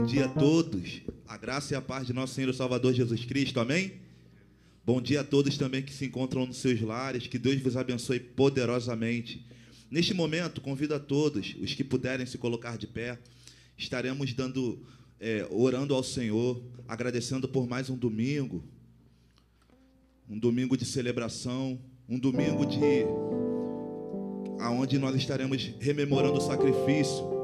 Bom dia a todos. A graça e a paz de nosso Senhor e Salvador Jesus Cristo. Amém? Bom dia a todos também que se encontram nos seus lares. Que Deus vos abençoe poderosamente. Neste momento, convido a todos, os que puderem se colocar de pé, estaremos dando, é, orando ao Senhor, agradecendo por mais um domingo, um domingo de celebração, um domingo de aonde nós estaremos rememorando o sacrifício,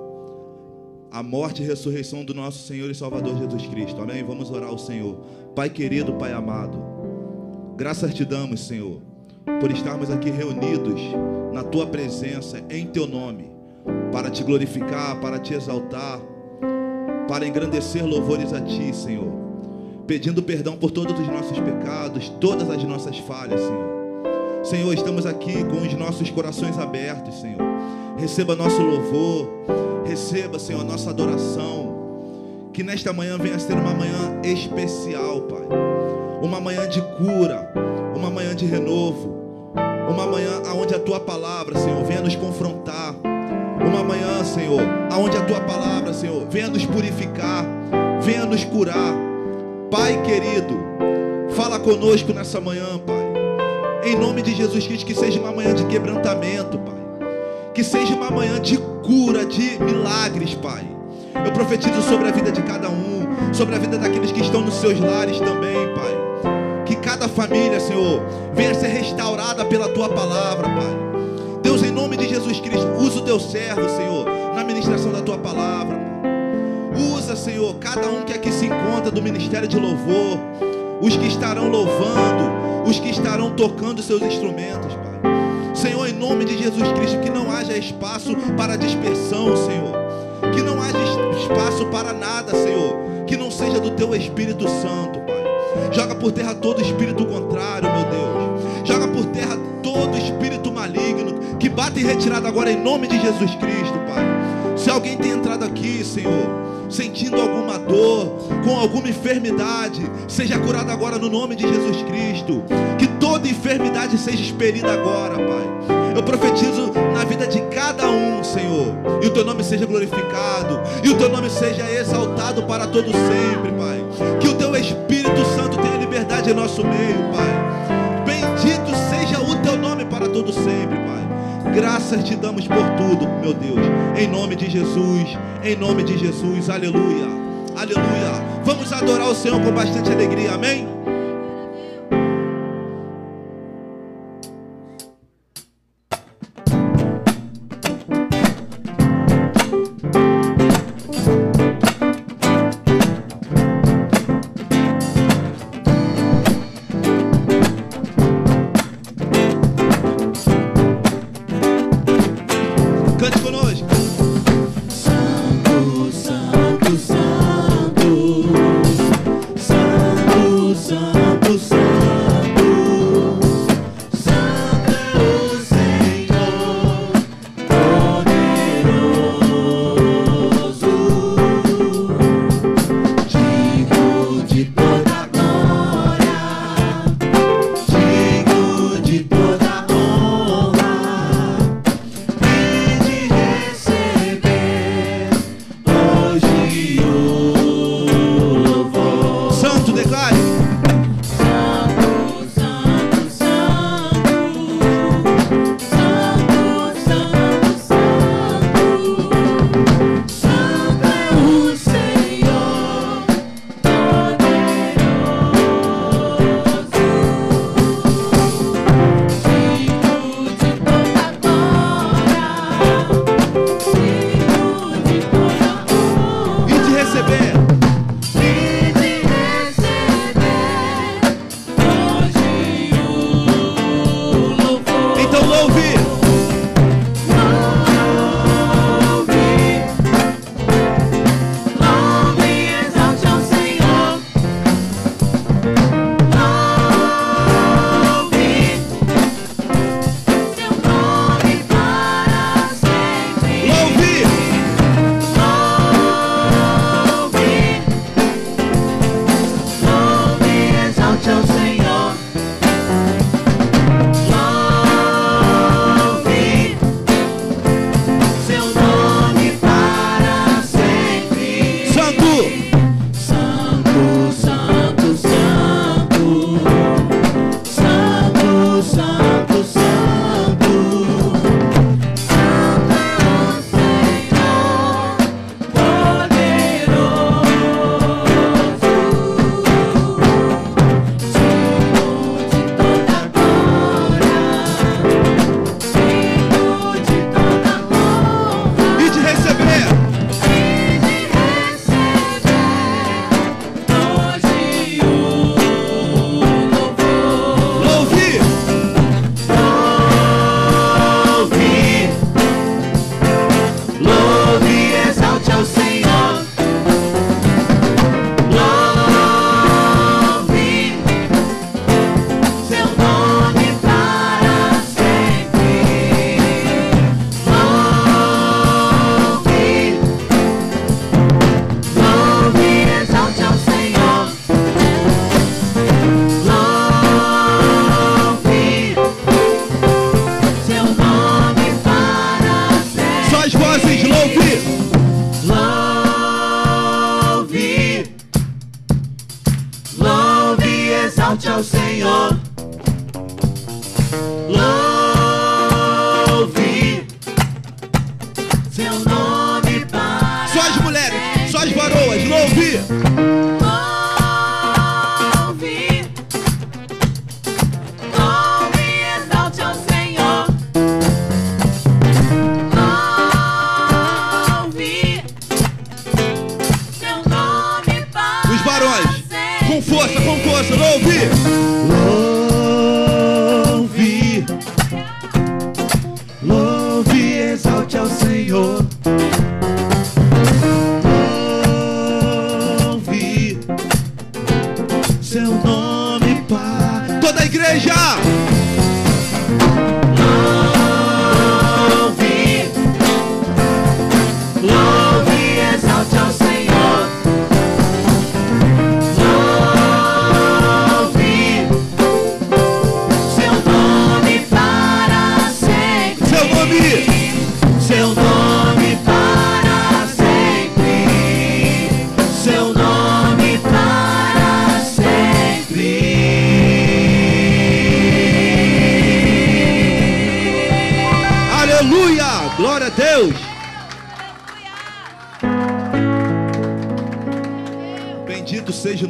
a morte e ressurreição do nosso Senhor e Salvador Jesus Cristo. Amém? Vamos orar ao Senhor. Pai querido, Pai amado, graças te damos, Senhor, por estarmos aqui reunidos na tua presença, em teu nome, para te glorificar, para te exaltar, para engrandecer louvores a ti, Senhor. Pedindo perdão por todos os nossos pecados, todas as nossas falhas, Senhor. Senhor, estamos aqui com os nossos corações abertos, Senhor. Receba nosso louvor, receba, Senhor, nossa adoração. Que nesta manhã venha ser uma manhã especial, Pai. Uma manhã de cura, uma manhã de renovo, uma manhã onde a tua palavra, Senhor, venha nos confrontar. Uma manhã, Senhor, onde a tua palavra, Senhor, venha nos purificar, venha nos curar. Pai querido, fala conosco nessa manhã, Pai. Em nome de Jesus Cristo, que seja uma manhã de quebrantamento, Pai. Que seja uma manhã de cura, de milagres, Pai. Eu profetizo sobre a vida de cada um, sobre a vida daqueles que estão nos seus lares também, Pai que cada família, Senhor, venha ser restaurada pela tua palavra, Pai. Deus, em nome de Jesus Cristo, usa o teu servo, Senhor, na ministração da tua palavra. Usa, Senhor, cada um que aqui se encontra do ministério de louvor, os que estarão louvando, os que estarão tocando seus instrumentos, Pai. Senhor, em nome de Jesus Cristo, que não haja espaço para dispersão, Senhor. Que não haja espaço para nada, Senhor, que não seja do teu Espírito Santo, Pai. Joga por terra todo espírito contrário, meu Deus. Joga por terra todo espírito maligno que bate em retirada agora em nome de Jesus Cristo, alguém tem entrado aqui, Senhor, sentindo alguma dor, com alguma enfermidade, seja curado agora no nome de Jesus Cristo. Que toda enfermidade seja expelida agora, Pai. Eu profetizo na vida de cada um, Senhor. E o teu nome seja glorificado. E o teu nome seja exaltado para todo sempre, Pai. Que o teu Espírito Santo tenha liberdade em nosso meio, Pai. Bendito seja o teu nome para todo sempre. Graças te damos por tudo, meu Deus. Em nome de Jesus. Em nome de Jesus. Aleluia. Aleluia. Vamos adorar o Senhor com bastante alegria. Amém?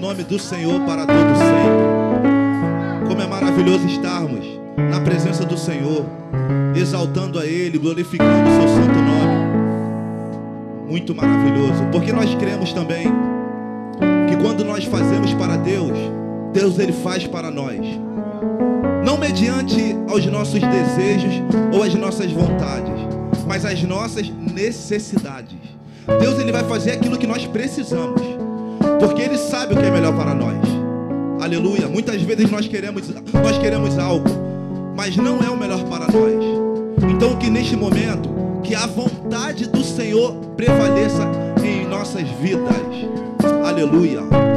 Nome do Senhor para todo sempre. Como é maravilhoso estarmos na presença do Senhor, exaltando a Ele, glorificando o seu santo nome. Muito maravilhoso, porque nós cremos também que quando nós fazemos para Deus, Deus ele faz para nós não mediante aos nossos desejos ou as nossas vontades, mas as nossas necessidades. Deus ele vai fazer aquilo que nós precisamos, porque ele sabe o que é melhor para nós. Aleluia. Muitas vezes nós queremos nós queremos algo, mas não é o melhor para nós. Então que neste momento que a vontade do Senhor prevaleça em nossas vidas. Aleluia.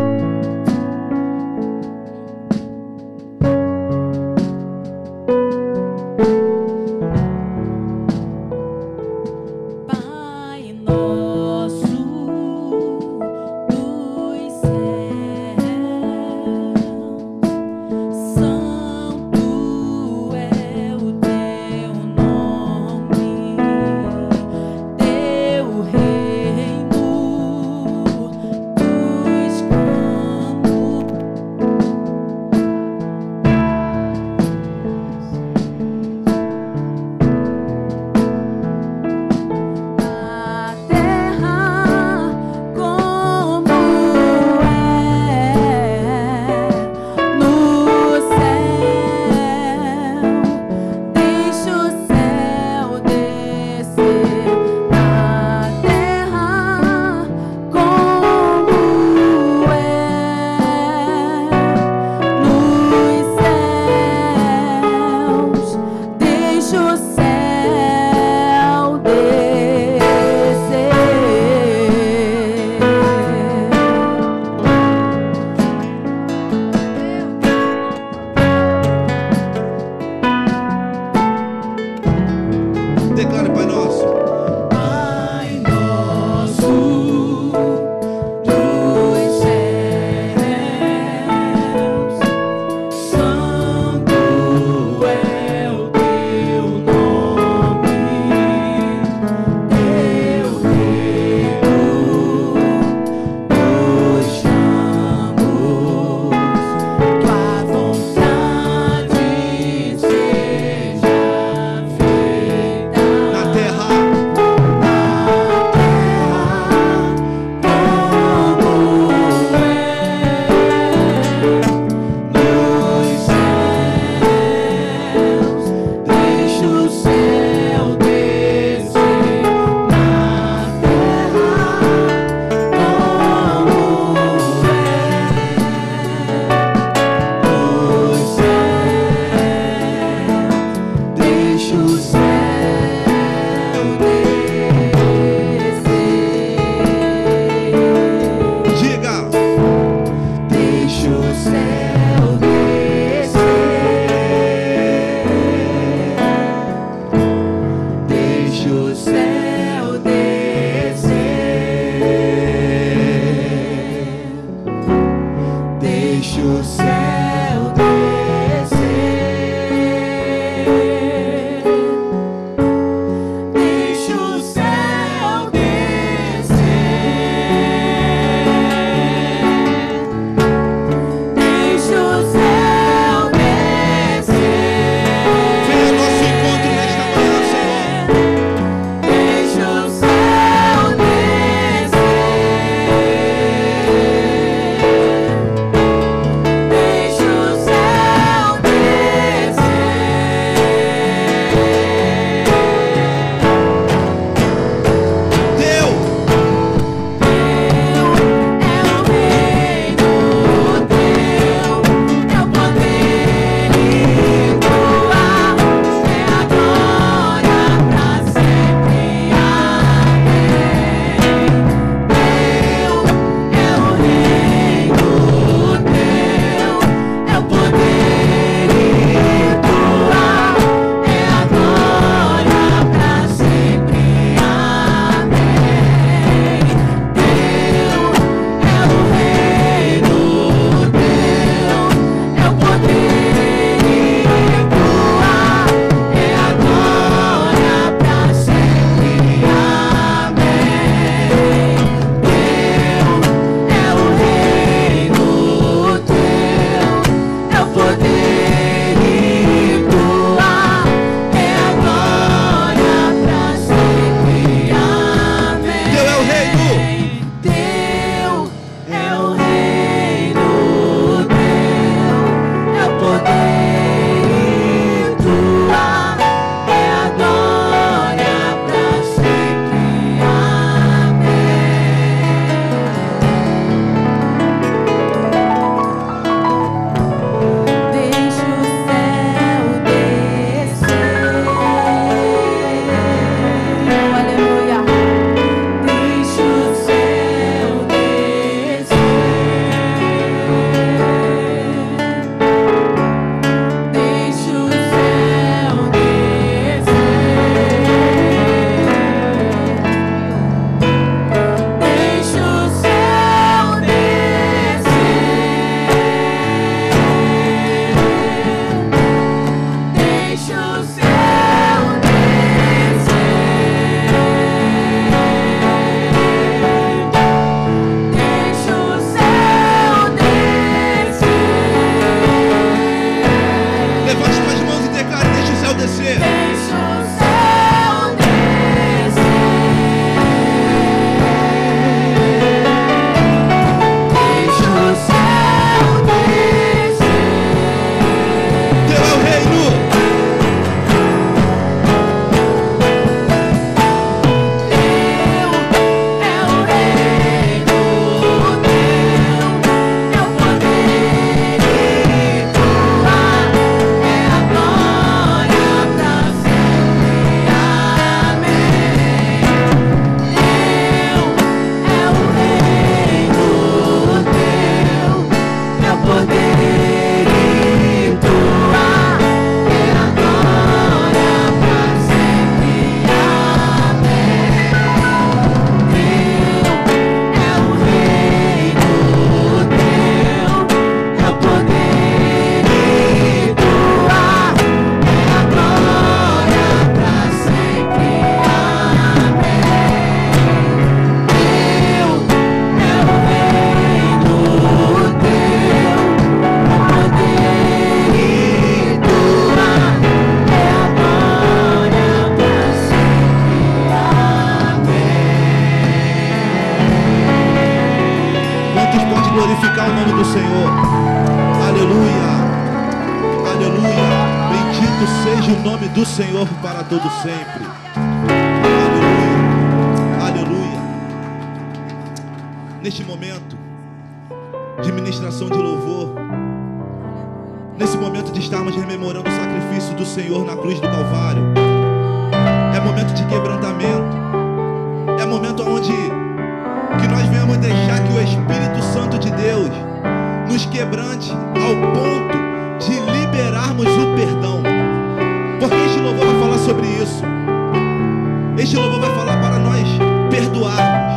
Louvor vai falar para nós perdoarmos.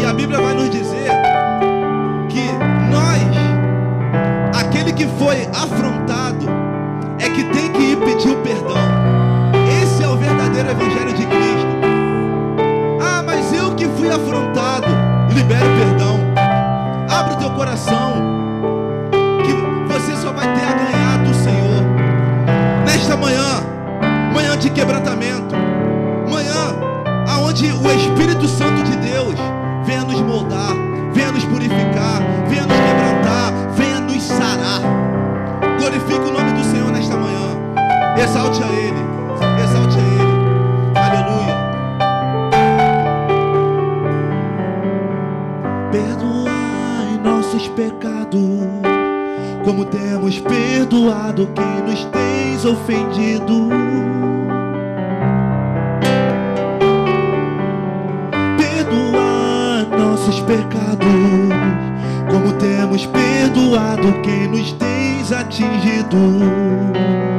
E a Bíblia vai nos dizer que nós, aquele que foi afrontado, é que tem que ir pedir o perdão. Esse é o verdadeiro evangelho de Cristo. Ah, mas eu que fui afrontado, libera o perdão. Abre o teu coração, que você só vai ter a ganhar do Senhor. Nesta manhã, manhã de quebrantamento, o Espírito Santo de Deus venha nos moldar, venha nos purificar, venha nos quebrantar, venha nos sarar. Glorifique o nome do Senhor nesta manhã. Exalte a Ele, exalte a Ele. Aleluia. Perdoai nossos pecados, como temos perdoado quem nos tens ofendido. Pecados, como temos perdoado quem nos tens atingido.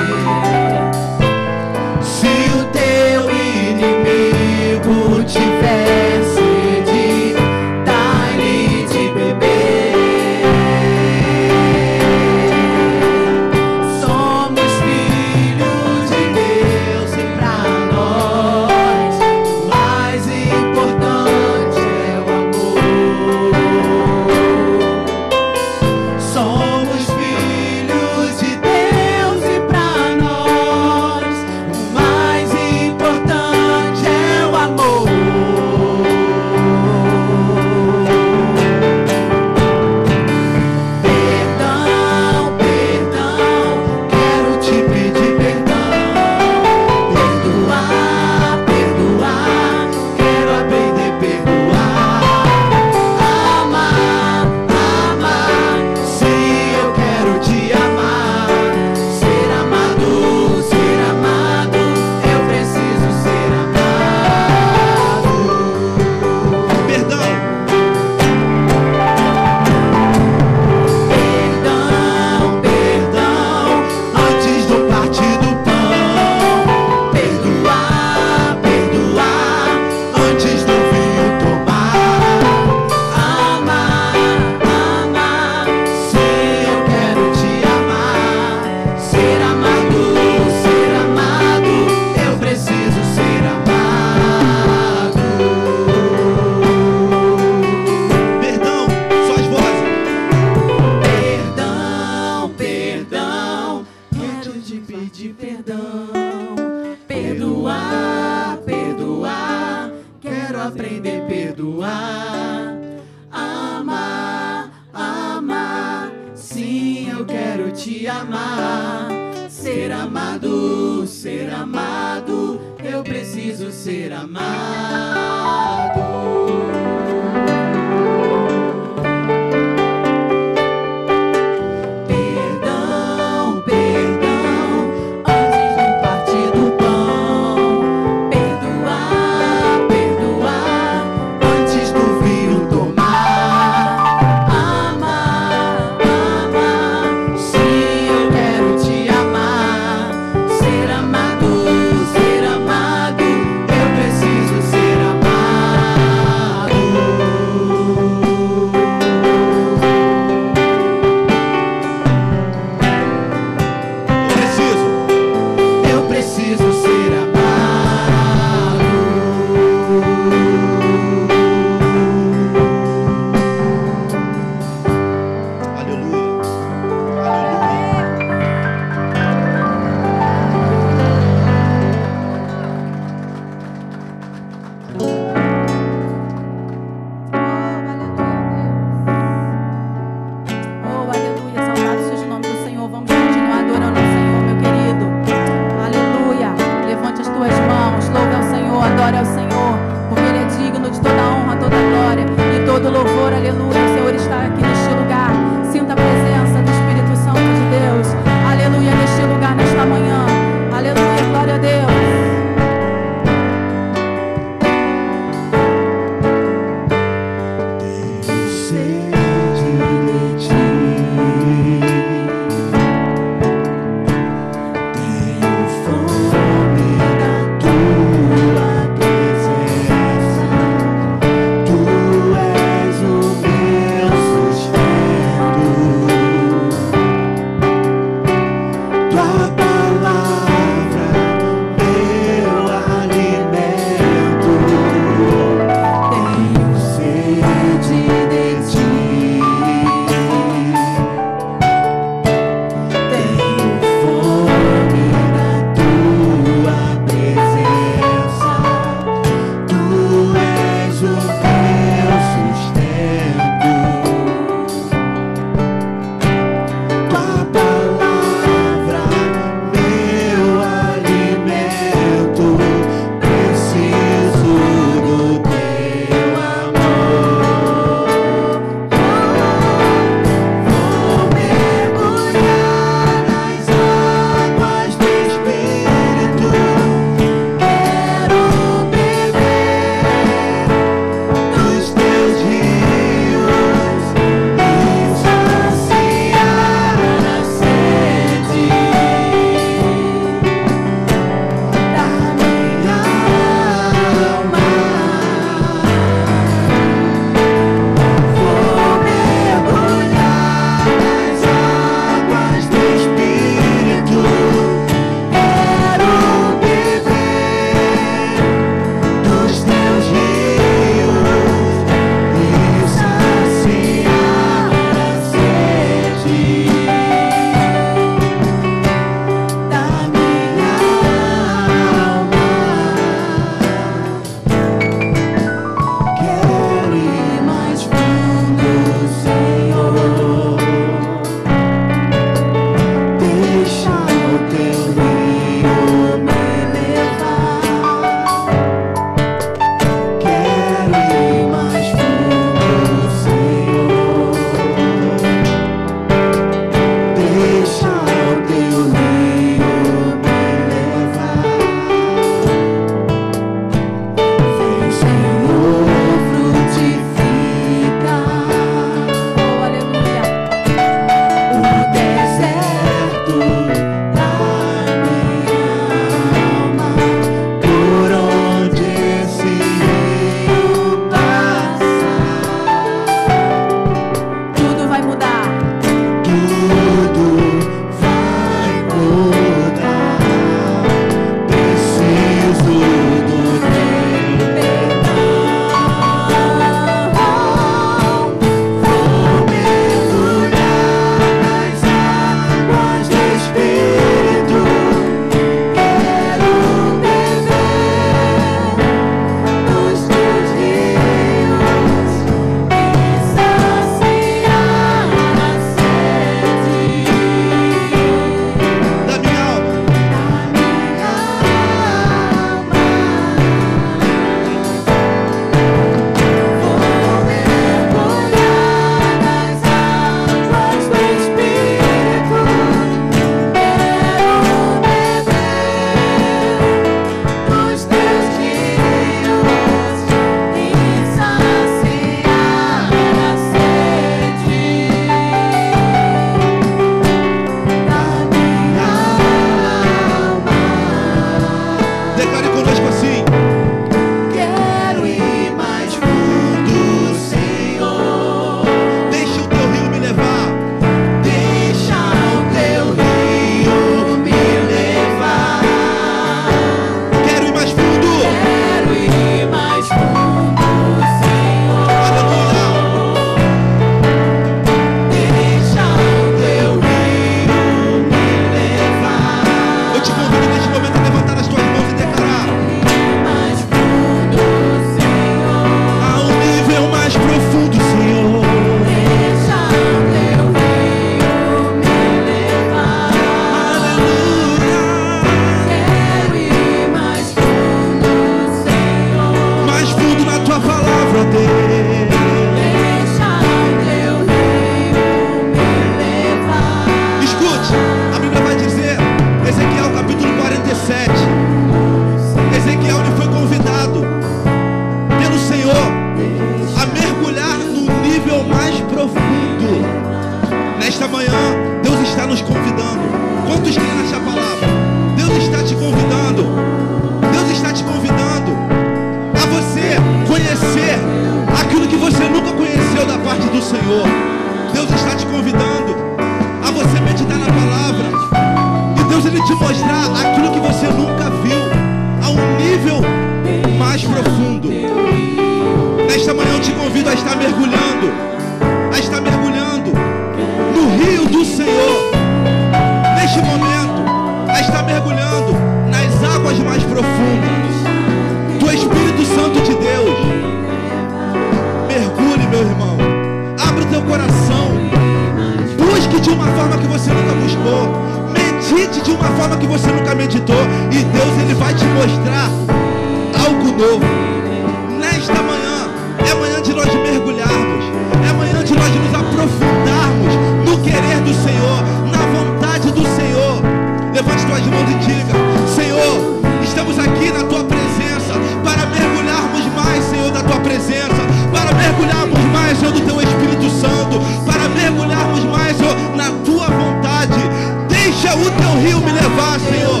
Deixa o teu rio me levar, Senhor.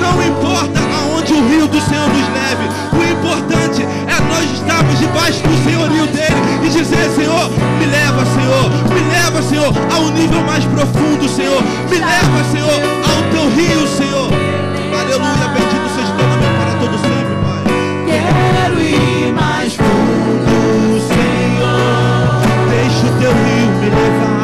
Não importa aonde o rio do Senhor nos leve. O importante é nós estarmos debaixo do senhorio dele e dizer, Senhor, me leva, Senhor. Me leva, Senhor, a um nível mais profundo, Senhor. Me leva, Senhor, ao teu rio, Senhor. Aleluia, bendito seja o teu nome para todo sempre, Pai. Quero ir mais fundo, Senhor. Deixa o teu rio me levar.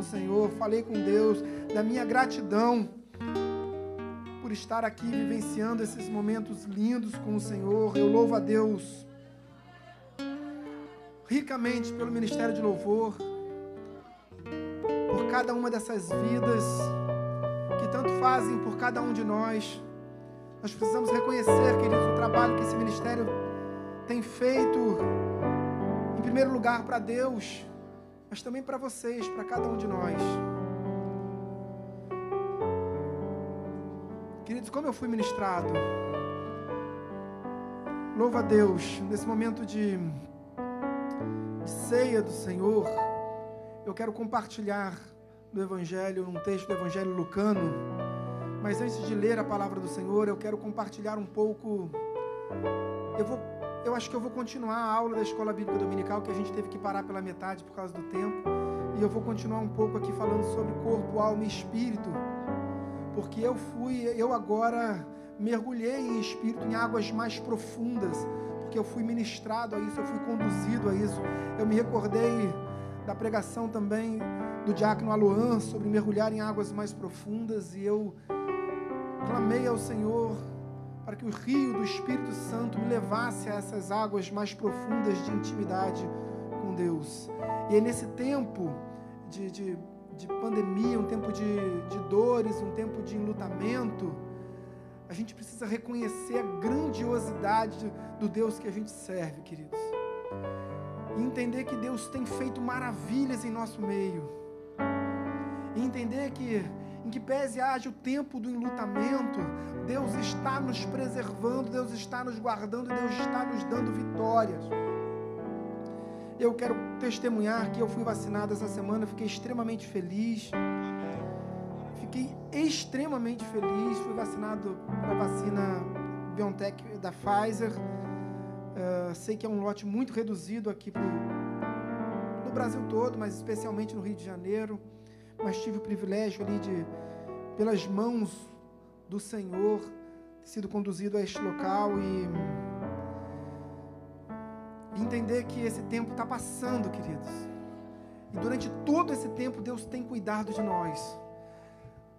O Senhor. Falei com Deus da minha gratidão por estar aqui vivenciando esses momentos lindos com o Senhor. Eu louvo a Deus ricamente pelo ministério de louvor, por cada uma dessas vidas que tanto fazem por cada um de nós. Nós precisamos reconhecer, queridos, o trabalho que esse ministério tem feito, em primeiro lugar para Deus, mas também para vocês, para cada um de nós. Queridos, como eu fui ministrado, louva a Deus, nesse momento de, de ceia do Senhor, eu quero compartilhar do Evangelho, um texto do Evangelho Lucano, mas antes de ler a palavra do Senhor, eu quero compartilhar um pouco. Eu vou, eu acho que eu vou continuar a aula da escola bíblica dominical que a gente teve que parar pela metade por causa do tempo, e eu vou continuar um pouco aqui falando sobre corpo, alma e espírito. Porque eu fui, eu agora mergulhei em espírito em águas mais profundas, porque eu fui ministrado a isso, eu fui conduzido a isso. Eu me recordei da pregação também do diácono Aloan sobre mergulhar em águas mais profundas. E eu clamei ao Senhor para que o rio do Espírito Santo me levasse a essas águas mais profundas de intimidade com Deus. E é nesse tempo de, de de pandemia, um tempo de, de dores, um tempo de enlutamento, a gente precisa reconhecer a grandiosidade do Deus que a gente serve, queridos. E entender que Deus tem feito maravilhas em nosso meio. E entender que, em que pese haja o tempo do enlutamento, Deus está nos preservando, Deus está nos guardando, Deus está nos dando vitórias. Eu quero testemunhar que eu fui vacinado essa semana, fiquei extremamente feliz. Fiquei extremamente feliz. Fui vacinado com a vacina BioNTech da Pfizer. Uh, sei que é um lote muito reduzido aqui pro, no Brasil todo, mas especialmente no Rio de Janeiro. Mas tive o privilégio ali de, pelas mãos do Senhor, ter sido conduzido a este local e entender que esse tempo está passando, queridos. E durante todo esse tempo, Deus tem cuidado de nós.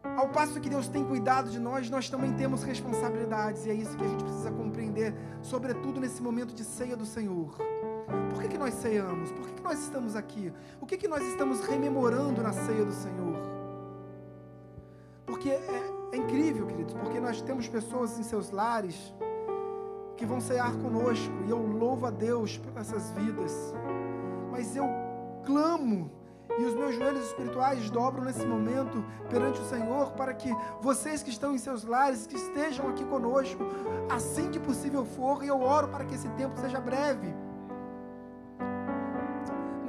Ao passo que Deus tem cuidado de nós, nós também temos responsabilidades, e é isso que a gente precisa compreender, sobretudo nesse momento de ceia do Senhor. Por que, que nós ceiamos? Por que, que nós estamos aqui? O que, que nós estamos rememorando na ceia do Senhor? Porque é, é incrível, queridos, porque nós temos pessoas em seus lares que vão cear conosco, e eu louvo a Deus por essas vidas. Mas eu clamo e os meus joelhos espirituais dobram nesse momento perante o Senhor para que vocês que estão em seus lares, que estejam aqui conosco, assim que possível for, e eu oro para que esse tempo seja breve.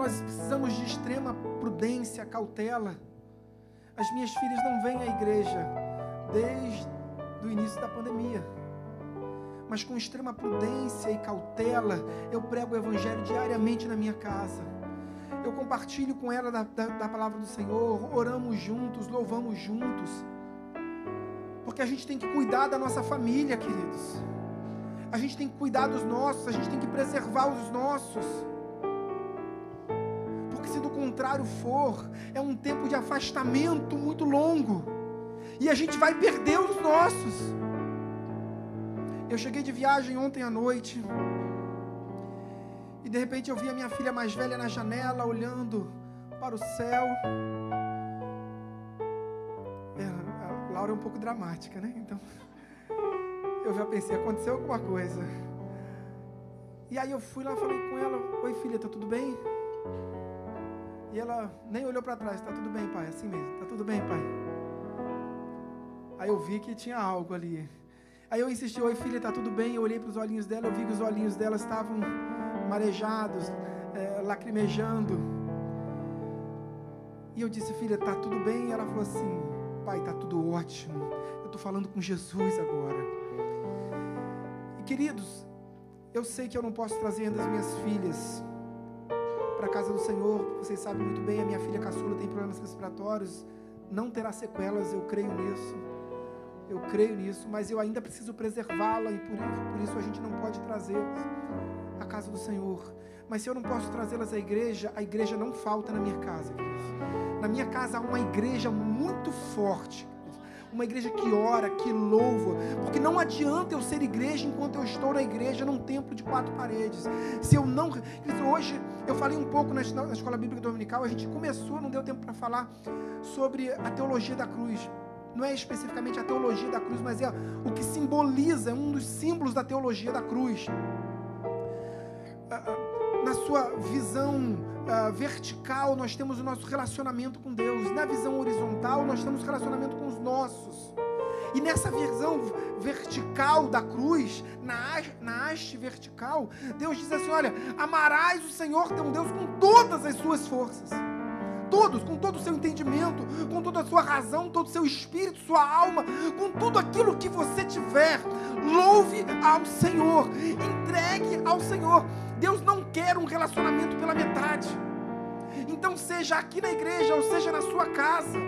Nós precisamos de extrema prudência, cautela. As minhas filhas não vêm à igreja desde o início da pandemia mas com extrema prudência e cautela, eu prego o Evangelho diariamente na minha casa. Eu compartilho com ela da, da, da palavra do Senhor, oramos juntos, louvamos juntos. Porque a gente tem que cuidar da nossa família, queridos. A gente tem que cuidar dos nossos, a gente tem que preservar os nossos. Porque se do contrário for, é um tempo de afastamento muito longo. E a gente vai perder os nossos. Eu cheguei de viagem ontem à noite. E de repente eu vi a minha filha mais velha na janela olhando para o céu. É, a Laura é um pouco dramática, né? Então eu já pensei, aconteceu alguma coisa. E aí eu fui lá, falei com ela: Oi filha, tá tudo bem? E ela nem olhou para trás: Tá tudo bem, pai? Assim mesmo, tá tudo bem, pai? Aí eu vi que tinha algo ali. Aí eu insisti, oi filha, tá tudo bem? Eu olhei para os olhinhos dela, eu vi que os olhinhos dela estavam marejados, é, lacrimejando. E eu disse, filha, tá tudo bem? E ela falou assim, pai, tá tudo ótimo. Eu estou falando com Jesus agora. E queridos, eu sei que eu não posso trazer ainda as minhas filhas para a casa do Senhor. Vocês sabem muito bem, a minha filha caçula tem problemas respiratórios. Não terá sequelas, eu creio nisso Eu creio nisso, mas eu ainda preciso preservá-la e por, por isso a gente não pode trazê-las à casa do Senhor. Mas se eu não posso trazê-las à igreja, a igreja não falta na minha casa. Na minha casa há uma igreja muito forte. Uma igreja que ora, que louva, porque não adianta eu ser igreja enquanto eu estou na igreja num templo de quatro paredes. Se eu não. Hoje eu falei um pouco na escola bíblica dominical, a gente começou, não deu tempo para falar sobre a teologia da cruz. Não é especificamente a teologia da cruz, mas é o que simboliza, é um dos símbolos da teologia da cruz. Ah, ah, Na sua visão ah, vertical, nós temos o nosso relacionamento com Deus. Na visão horizontal, nós temos relacionamento com nossos. E nessa visão vertical da cruz, na, na haste vertical, Deus diz assim: olha, amarás o Senhor teu Deus com todas as suas forças todos, com todo o seu entendimento, com toda a sua razão, todo o seu espírito, sua alma, com tudo aquilo que você tiver. Louve ao Senhor, entregue ao Senhor. Deus não quer um relacionamento pela metade. Então, seja aqui na igreja ou seja na sua casa,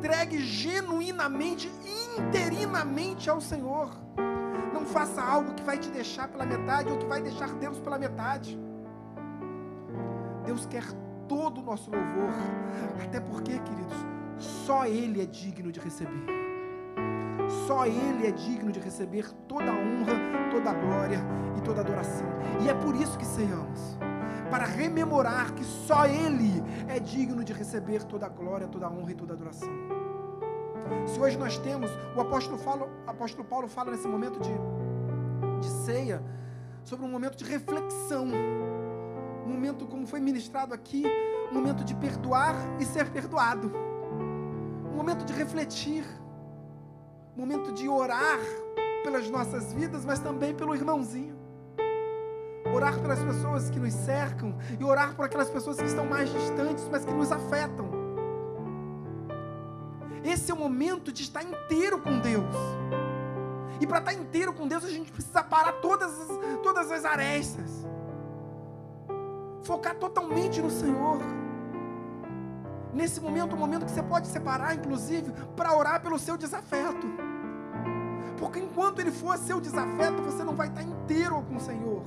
entregue genuinamente, interinamente ao Senhor. Não faça algo que vai te deixar pela metade ou que vai deixar Deus pela metade. Deus quer todo o nosso louvor, até porque, queridos, só Ele é digno de receber. Só Ele é digno de receber toda a honra, toda a glória e toda a adoração. E é por isso que ceiamos para rememorar que só Ele é digno de receber toda a glória, toda a honra e toda a adoração. Se hoje nós temos, o apóstolo, fala, o apóstolo Paulo fala nesse momento de, de ceia, sobre um momento de reflexão um momento como foi ministrado aqui, um momento de perdoar e ser perdoado, um momento de refletir, um momento de orar pelas nossas vidas, mas também pelo irmãozinho. Orar pelas pessoas que nos cercam e orar por aquelas pessoas que estão mais distantes, mas que nos afetam. Esse é o momento de estar inteiro com Deus. E para estar inteiro com Deus, a gente precisa parar todas as, todas as arestas focar totalmente no Senhor. Nesse momento, um momento que você pode separar, inclusive, para orar pelo seu desafeto. Porque enquanto ele for seu desafeto, você não vai estar inteiro com o Senhor.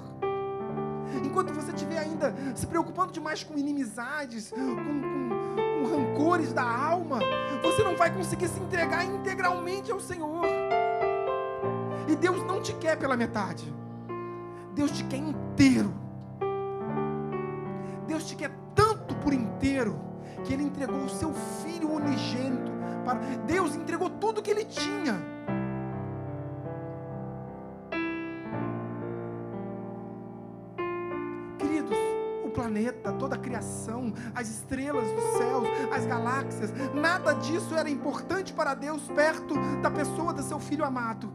Enquanto você estiver ainda se preocupando demais com inimizades, com, com, com rancores da alma, você não vai conseguir se entregar integralmente ao Senhor. E Deus não te quer pela metade. Deus te quer inteiro. Deus te quer tanto por inteiro que Ele entregou o seu Filho unigênito para. Deus entregou tudo que Ele tinha. Planeta, toda a criação, as estrelas dos céus, as galáxias, nada disso era importante para Deus perto da pessoa do seu Filho amado.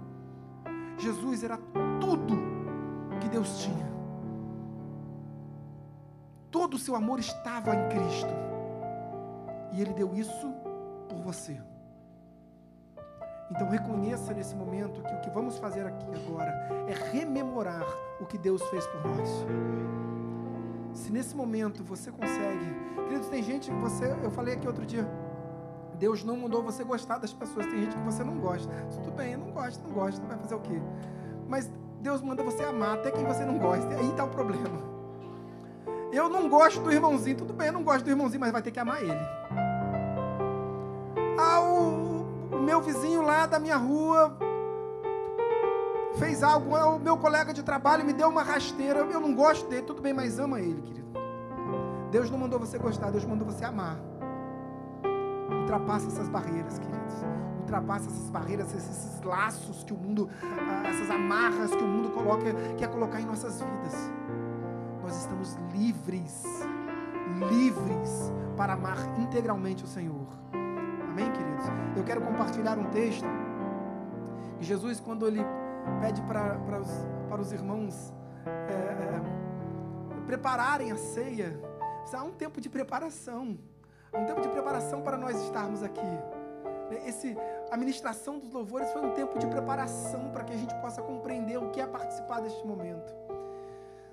Jesus era tudo que Deus tinha todo o seu amor estava em Cristo. E Ele deu isso por você. Então reconheça nesse momento que o que vamos fazer aqui agora é rememorar o que Deus fez por nós. Se nesse momento você consegue, queridos, tem gente que você, eu falei aqui outro dia, Deus não mandou você gostar das pessoas, tem gente que você não gosta. Tudo bem, não gosto, não gosto, vai fazer o quê? Mas Deus manda você amar até quem você não gosta, aí está o problema. Eu não gosto do irmãozinho, tudo bem, eu não gosto do irmãozinho, mas vai ter que amar ele. Ah, o, o meu vizinho lá da minha rua fez algo, o meu colega de trabalho me deu uma rasteira, eu não gosto dele, tudo bem, mas ama ele, querido. Deus não mandou você gostar, Deus mandou você amar. Ultrapassa essas barreiras, queridos. Ultrapassa essas barreiras, esses, laços que o mundo, ah, essas amarras que o mundo coloca, quer colocar em nossas vidas nós estamos livres, livres para amar integralmente o Senhor. Amém, queridos? Eu quero compartilhar um texto Jesus, quando ele pede para, para, os, para os irmãos é, é, prepararem a ceia, há um tempo de preparação, há um tempo de preparação para nós estarmos aqui. Esse, a ministração dos louvores foi um tempo de preparação para que a gente possa compreender o que é participar deste momento.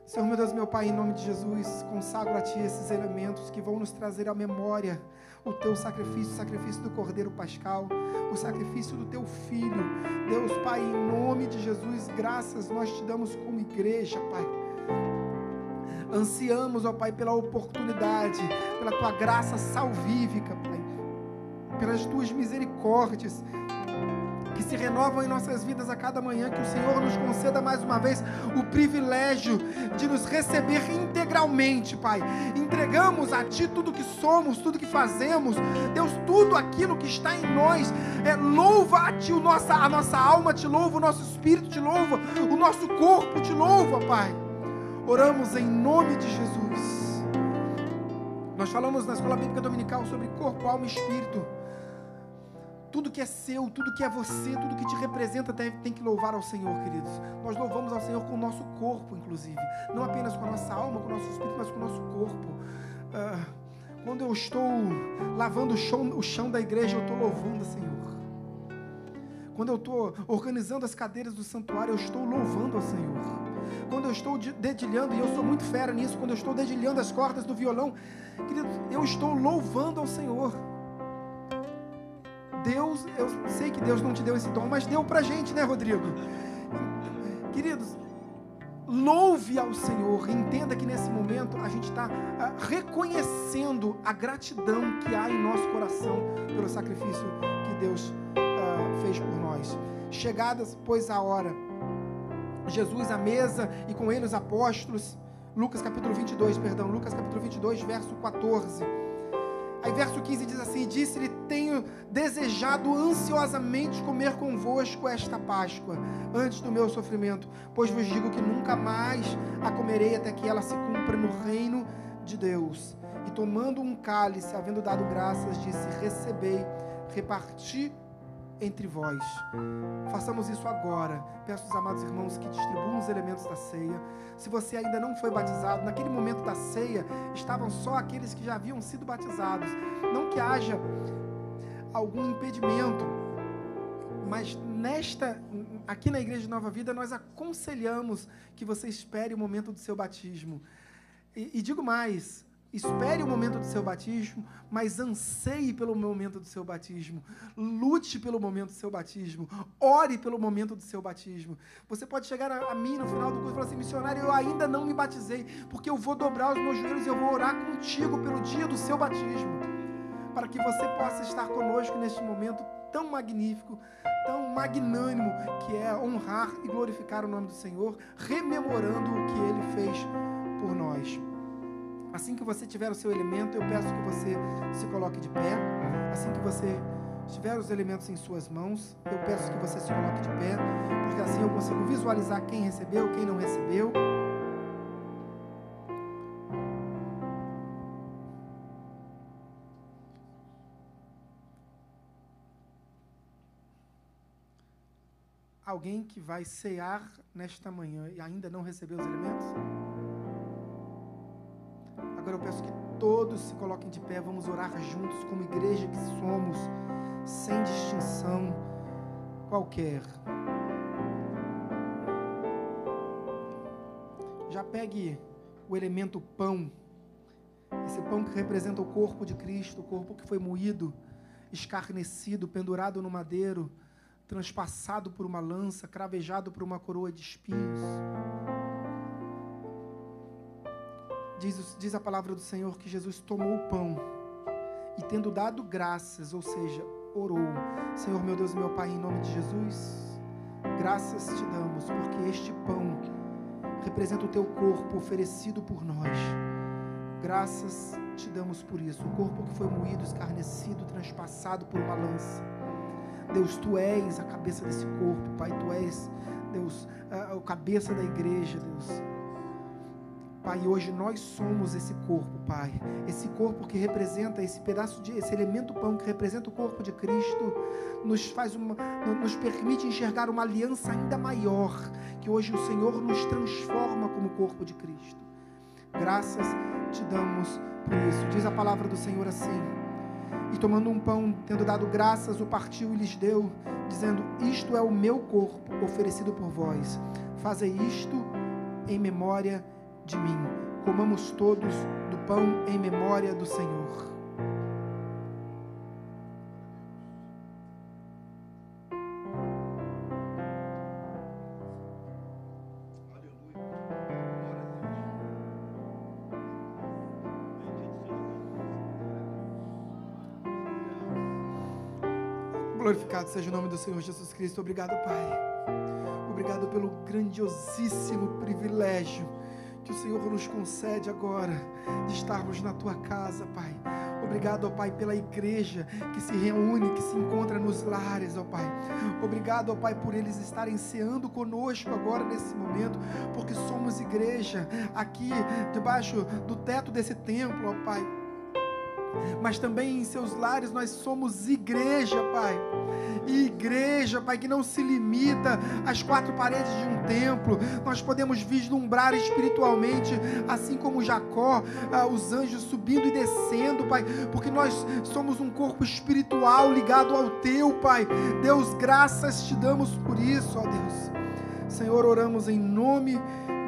Senhor meu Deus, meu Pai, em nome de Jesus, consagro a Ti esses elementos que vão nos trazer à memória o teu sacrifício, o sacrifício do Cordeiro Pascal, o sacrifício do teu filho. Deus, Pai, em nome de Jesus, graças nós te damos como igreja, Pai. Ansiamos, ó Pai, pela oportunidade, pela tua graça salvífica, Pai, pelas tuas misericórdias que se renovam em nossas vidas a cada manhã, que o Senhor nos conceda mais uma vez o privilégio de nos receber integralmente, Pai. Entregamos a Ti tudo que somos, tudo que fazemos, Deus, tudo aquilo que está em nós. É, louva a Ti, o nossa, a nossa alma te louva, o nosso espírito te louva, o nosso corpo te louva, Pai. Oramos em nome de Jesus. Nós falamos na escola bíblica dominical sobre corpo, alma e espírito. Tudo que é seu, tudo que é você, tudo que te representa tem, que louvar ao Senhor, queridos. Nós louvamos ao Senhor com o nosso corpo, inclusive. Não apenas com a nossa alma, com o nosso espírito, mas com o nosso corpo. Ah, quando eu estou lavando o chão, o chão da igreja, eu estou louvando o Senhor. Quando eu estou organizando as cadeiras do santuário, eu estou louvando ao Senhor. Quando eu estou dedilhando, e eu sou muito fera nisso, quando eu estou dedilhando as cordas do violão, querido, eu estou louvando ao Senhor. Deus, eu sei que Deus não te deu esse dom, mas deu pra gente, né, Rodrigo? Queridos, louve ao Senhor, entenda que nesse momento a gente está ah, reconhecendo a gratidão que há em nosso coração pelo sacrifício que Deus ah, fez por nós. Chegadas, pois, a hora, Jesus à mesa e com ele os apóstolos, Lucas capítulo 22, perdão, Lucas capítulo 22, verso 14. Aí verso 15 diz assim: Disse-lhe: Tenho desejado ansiosamente comer convosco esta Páscoa, antes do meu sofrimento, pois vos digo que nunca mais a comerei até que ela se cumpra no reino de Deus. E tomando um cálice, havendo dado graças, disse: Recebei, reparti entre vós. Façamos isso agora. Peço aos amados irmãos que distribuam os elementos da ceia. Se você ainda não foi batizado, naquele momento da ceia estavam só aqueles que já haviam sido batizados. Não que haja algum impedimento, mas nesta aqui na igreja de Nova Vida nós aconselhamos que você espere o momento do seu batismo. E, e digo mais, Espere o momento do seu batismo, mas anseie pelo momento do seu batismo. Lute pelo momento do seu batismo. Ore pelo momento do seu batismo. Você pode chegar a, a mim no final do curso e falar assim: missionário, eu ainda não me batizei, porque eu vou dobrar os meus joelhos e eu vou orar contigo pelo dia do seu batismo. Para que você possa estar conosco neste momento tão magnífico, tão magnânimo, que é honrar e glorificar o nome do Senhor, rememorando o que ele fez por nós. Assim que você tiver o seu elemento, eu peço que você se coloque de pé. Assim que você tiver os elementos em suas mãos, eu peço que você se coloque de pé, porque assim eu consigo visualizar quem recebeu, quem não recebeu. Alguém que vai cear nesta manhã e ainda não recebeu os elementos? Agora eu peço que todos se coloquem de pé, vamos orar juntos como igreja que somos, sem distinção qualquer. Já pegue o elemento pão, esse pão que representa o corpo de Cristo, o corpo que foi moído, escarnecido, pendurado no madeiro, transpassado por uma lança, cravejado por uma coroa de espinhos. Diz, diz a palavra do Senhor que Jesus tomou o pão e, tendo dado graças, ou seja, orou: Senhor, meu Deus e meu Pai, em nome de Jesus, graças te damos, porque este pão representa o teu corpo oferecido por nós. Graças te damos por isso. O corpo que foi moído, escarnecido, transpassado por uma lança. Deus, tu és a cabeça desse corpo, Pai, tu és, Deus, a, cabeça da igreja, Deus. Pai, hoje nós somos esse corpo, Pai. Esse corpo que representa esse pedaço de esse elemento pão que representa o corpo de Cristo, nos faz uma nos permite enxergar uma aliança ainda maior, que hoje o Senhor nos transforma como corpo de Cristo. Graças te damos por isso. Diz a palavra do Senhor assim: E tomando um pão, tendo dado graças, o partiu e lhes deu, dizendo: Isto é o meu corpo oferecido por vós. Fazei isto em memória de de mim. Comamos todos do pão em memória do Senhor. Glorificado seja o nome do Senhor Jesus Cristo. Obrigado, Pai. Obrigado pelo grandiosíssimo privilégio que o Senhor nos concede agora de estarmos na tua casa, Pai. Obrigado, ó Pai, pela igreja que se reúne, que se encontra nos lares, ó Pai. Obrigado, ó Pai, por eles estarem ceando conosco agora nesse momento, porque somos igreja aqui debaixo do teto desse templo, ó Pai mas também em seus lares nós somos igreja, Pai. igreja, Pai, que não se limita às quatro paredes de um templo. Nós podemos vislumbrar espiritualmente, assim como Jacó, ah, os anjos subindo e descendo, Pai, porque nós somos um corpo espiritual ligado ao Teu, Pai. Deus, graças te damos por isso, ó Deus. Senhor, oramos em nome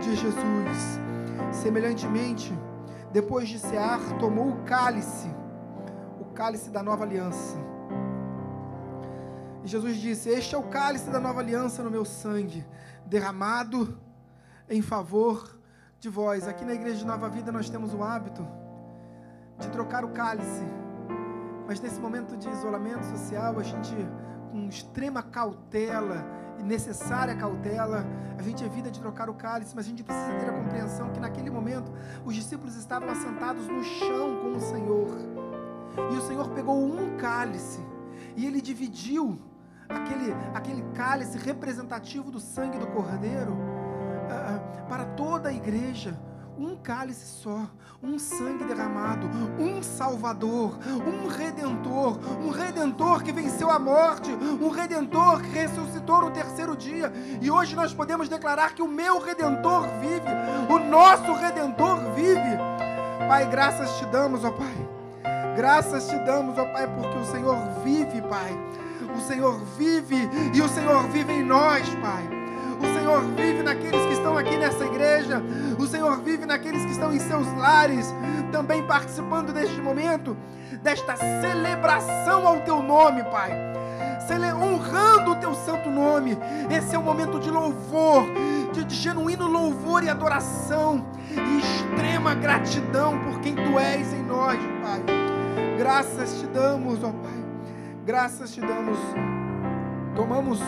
de Jesus. Semelhantemente, depois de cear, tomou o cálice cálice da nova aliança. E Jesus disse: Este é o cálice da nova aliança no meu sangue, derramado em favor de vós. Aqui na igreja de Nova Vida nós temos o hábito de trocar o cálice. Mas nesse momento de isolamento social, a gente, com extrema cautela e necessária cautela, a gente evita de trocar o cálice, mas a gente precisa ter a compreensão que naquele momento os discípulos estavam assentados no chão com o Senhor. E o Senhor pegou um cálice e ele dividiu aquele, aquele cálice representativo do sangue do Cordeiro uh, para toda a igreja. Um cálice só, um sangue derramado, um Salvador, um Redentor, um Redentor que venceu a morte, um Redentor que ressuscitou no terceiro dia. E hoje nós podemos declarar que o meu Redentor vive, o nosso Redentor vive. Pai, graças te damos, ó Pai Graças te damos, ó Pai, porque o Senhor vive, Pai. O Senhor vive e o Senhor vive em nós, Pai. O Senhor vive naqueles que estão aqui nessa igreja. O Senhor vive naqueles que estão em seus lares, também participando deste momento, desta celebração ao teu nome, Pai. Honrando o teu santo nome. Esse é o momento de louvor, de, de genuíno louvor e adoração, e extrema gratidão por quem tu és em nós, Pai. Graças te damos, ó Pai. Graças te damos. Tomamos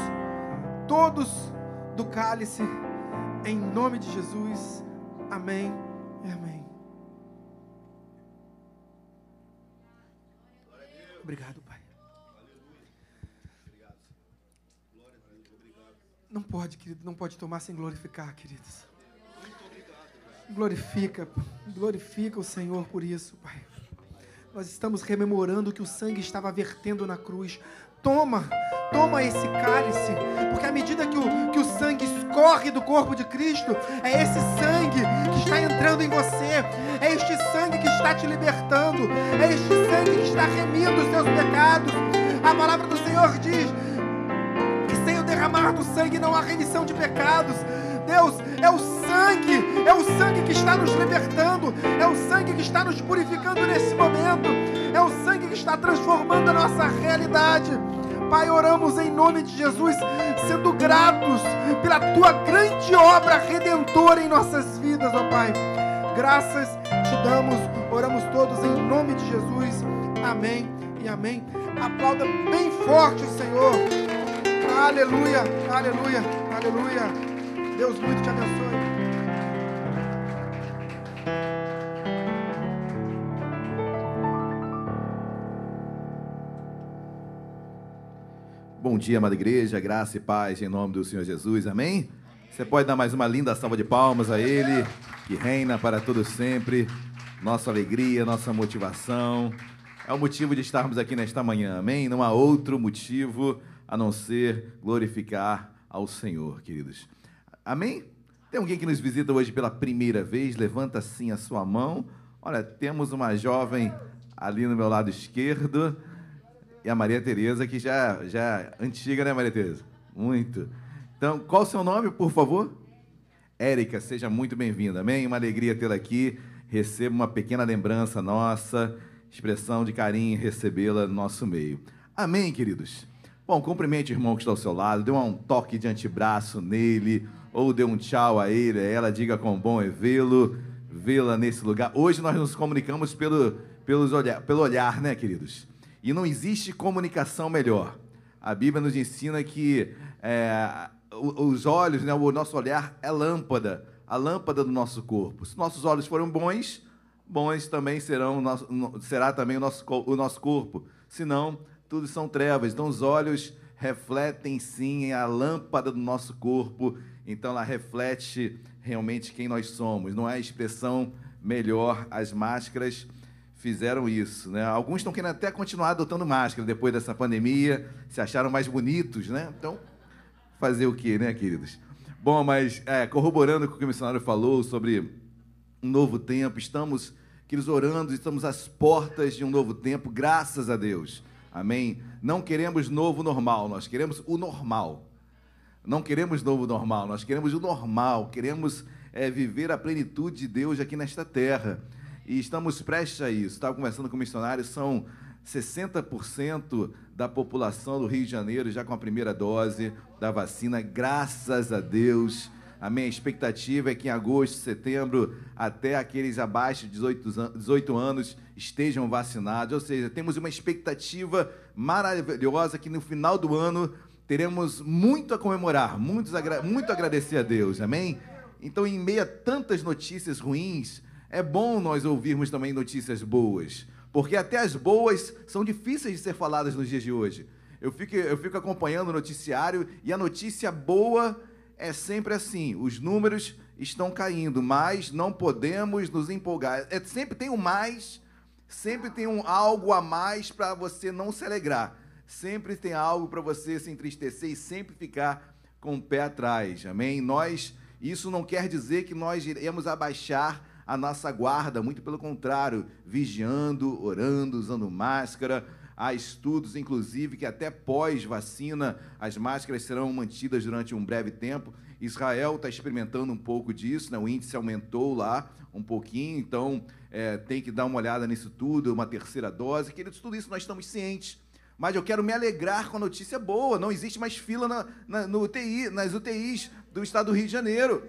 todos do cálice em nome de Jesus. Amém e amém. Obrigado, Pai. Não pode, querido, não pode tomar sem glorificar, queridos. Glorifica, glorifica o Senhor por isso, Pai. Nós estamos rememorando que o sangue estava vertendo na cruz. Toma, toma esse cálice, porque à medida que o, que o sangue escorre do corpo de Cristo, é esse sangue que está entrando em você, é este sangue que está te libertando, é este sangue que está remindo os seus pecados. A palavra do Senhor diz que sem o derramar do sangue não há remissão de pecados. Deus, é o sangue, é o sangue que está nos libertando, é o sangue que está nos purificando nesse momento, é o sangue que está transformando a nossa realidade. Pai, oramos em nome de Jesus, sendo gratos pela tua grande obra redentora em nossas vidas, ó Pai. Graças te damos, oramos todos em nome de Jesus. Amém e amém. Aplauda bem forte o Senhor. Aleluia, aleluia, aleluia. Deus muito te abençoe. Bom dia, amada igreja, graça e paz em nome do Senhor Jesus, amém? Você pode dar mais uma linda salva de palmas a Ele, que reina para todo sempre, nossa alegria, nossa motivação. É o motivo de estarmos aqui nesta manhã, amém? Não há outro motivo a não ser glorificar ao Senhor, queridos. Amém? Tem alguém que nos visita hoje pela primeira vez? Levanta assim a sua mão. Olha, temos uma jovem ali no meu lado esquerdo e a Maria Tereza, que já, já antiga, né, Maria Tereza? Muito. Então, qual o seu nome, por favor? Érica, seja muito bem-vinda, amém? Uma alegria tê-la aqui. Receba uma pequena lembrança nossa, expressão de carinho recebê-la no nosso meio. Amém, queridos? Bom, cumprimente o irmão que está ao seu lado, dê um toque de antebraço nele, ou dê um tchau a ele, a ela, diga quão bom é vê-lo, vê-la nesse lugar. Hoje nós nos comunicamos pelo, pelos olhar, pelo olhar, né, queridos? E não existe comunicação melhor A Bíblia nos ensina que é, os olhos, né, o nosso olhar é lâmpada, a lâmpada do nosso corpo. Se nossos olhos forem bons, bons também serão será também o nosso, o nosso corpo. Senão, tudo são trevas. Então, os olhos refletem sim a lâmpada do nosso corpo. Então, ela reflete realmente quem nós somos. Não é a expressão melhor. As máscaras fizeram isso, né? Alguns estão querendo até continuar adotando máscara depois dessa pandemia, se acharam mais bonitos, né? Então, fazer o quê, né, queridos? Bom, mas é, corroborando com o que o missionário falou sobre um novo tempo, estamos, queridos, orando, estamos às portas de um novo tempo, graças a Deus. Amém? Não queremos novo normal, nós queremos o normal. Não queremos novo normal, nós queremos o normal, queremos é, viver a plenitude de Deus aqui nesta terra e estamos prestes a isso. Estava conversando com missionários, são 60% da população do Rio de Janeiro já com a primeira dose da vacina, graças a Deus. A minha expectativa é que em agosto, setembro, até aqueles abaixo de 18, 18 anos estejam vacinados. Ou seja, temos uma expectativa maravilhosa que no final do ano teremos muito a comemorar, muito, muito a agradecer a Deus. Amém? Então, em meio a tantas notícias ruins, é bom nós ouvirmos também notícias boas, porque até as boas são difíceis de ser faladas nos dias de hoje. Eu fico, eu fico acompanhando o noticiário e a notícia boa é sempre assim: os números estão caindo, mas não podemos nos empolgar. É, sempre tem um mais, sempre tem um algo a mais para você não se alegrar. Sempre tem algo para você se entristecer e sempre ficar com o pé atrás. Amém? Nós, isso não quer dizer que nós iremos abaixar a nossa guarda, muito pelo contrário, vigiando, orando, usando máscara. Há estudos, inclusive, que até pós-vacina as máscaras serão mantidas durante um breve tempo. Israel está experimentando um pouco disso, né? o índice aumentou lá um pouquinho, então é, tem que dar uma olhada nisso tudo, uma terceira dose. Queridos, tudo isso nós estamos cientes. Mas eu quero me alegrar com a notícia boa. Não existe mais fila na, na, no UTI, nas UTIs do estado do Rio de Janeiro.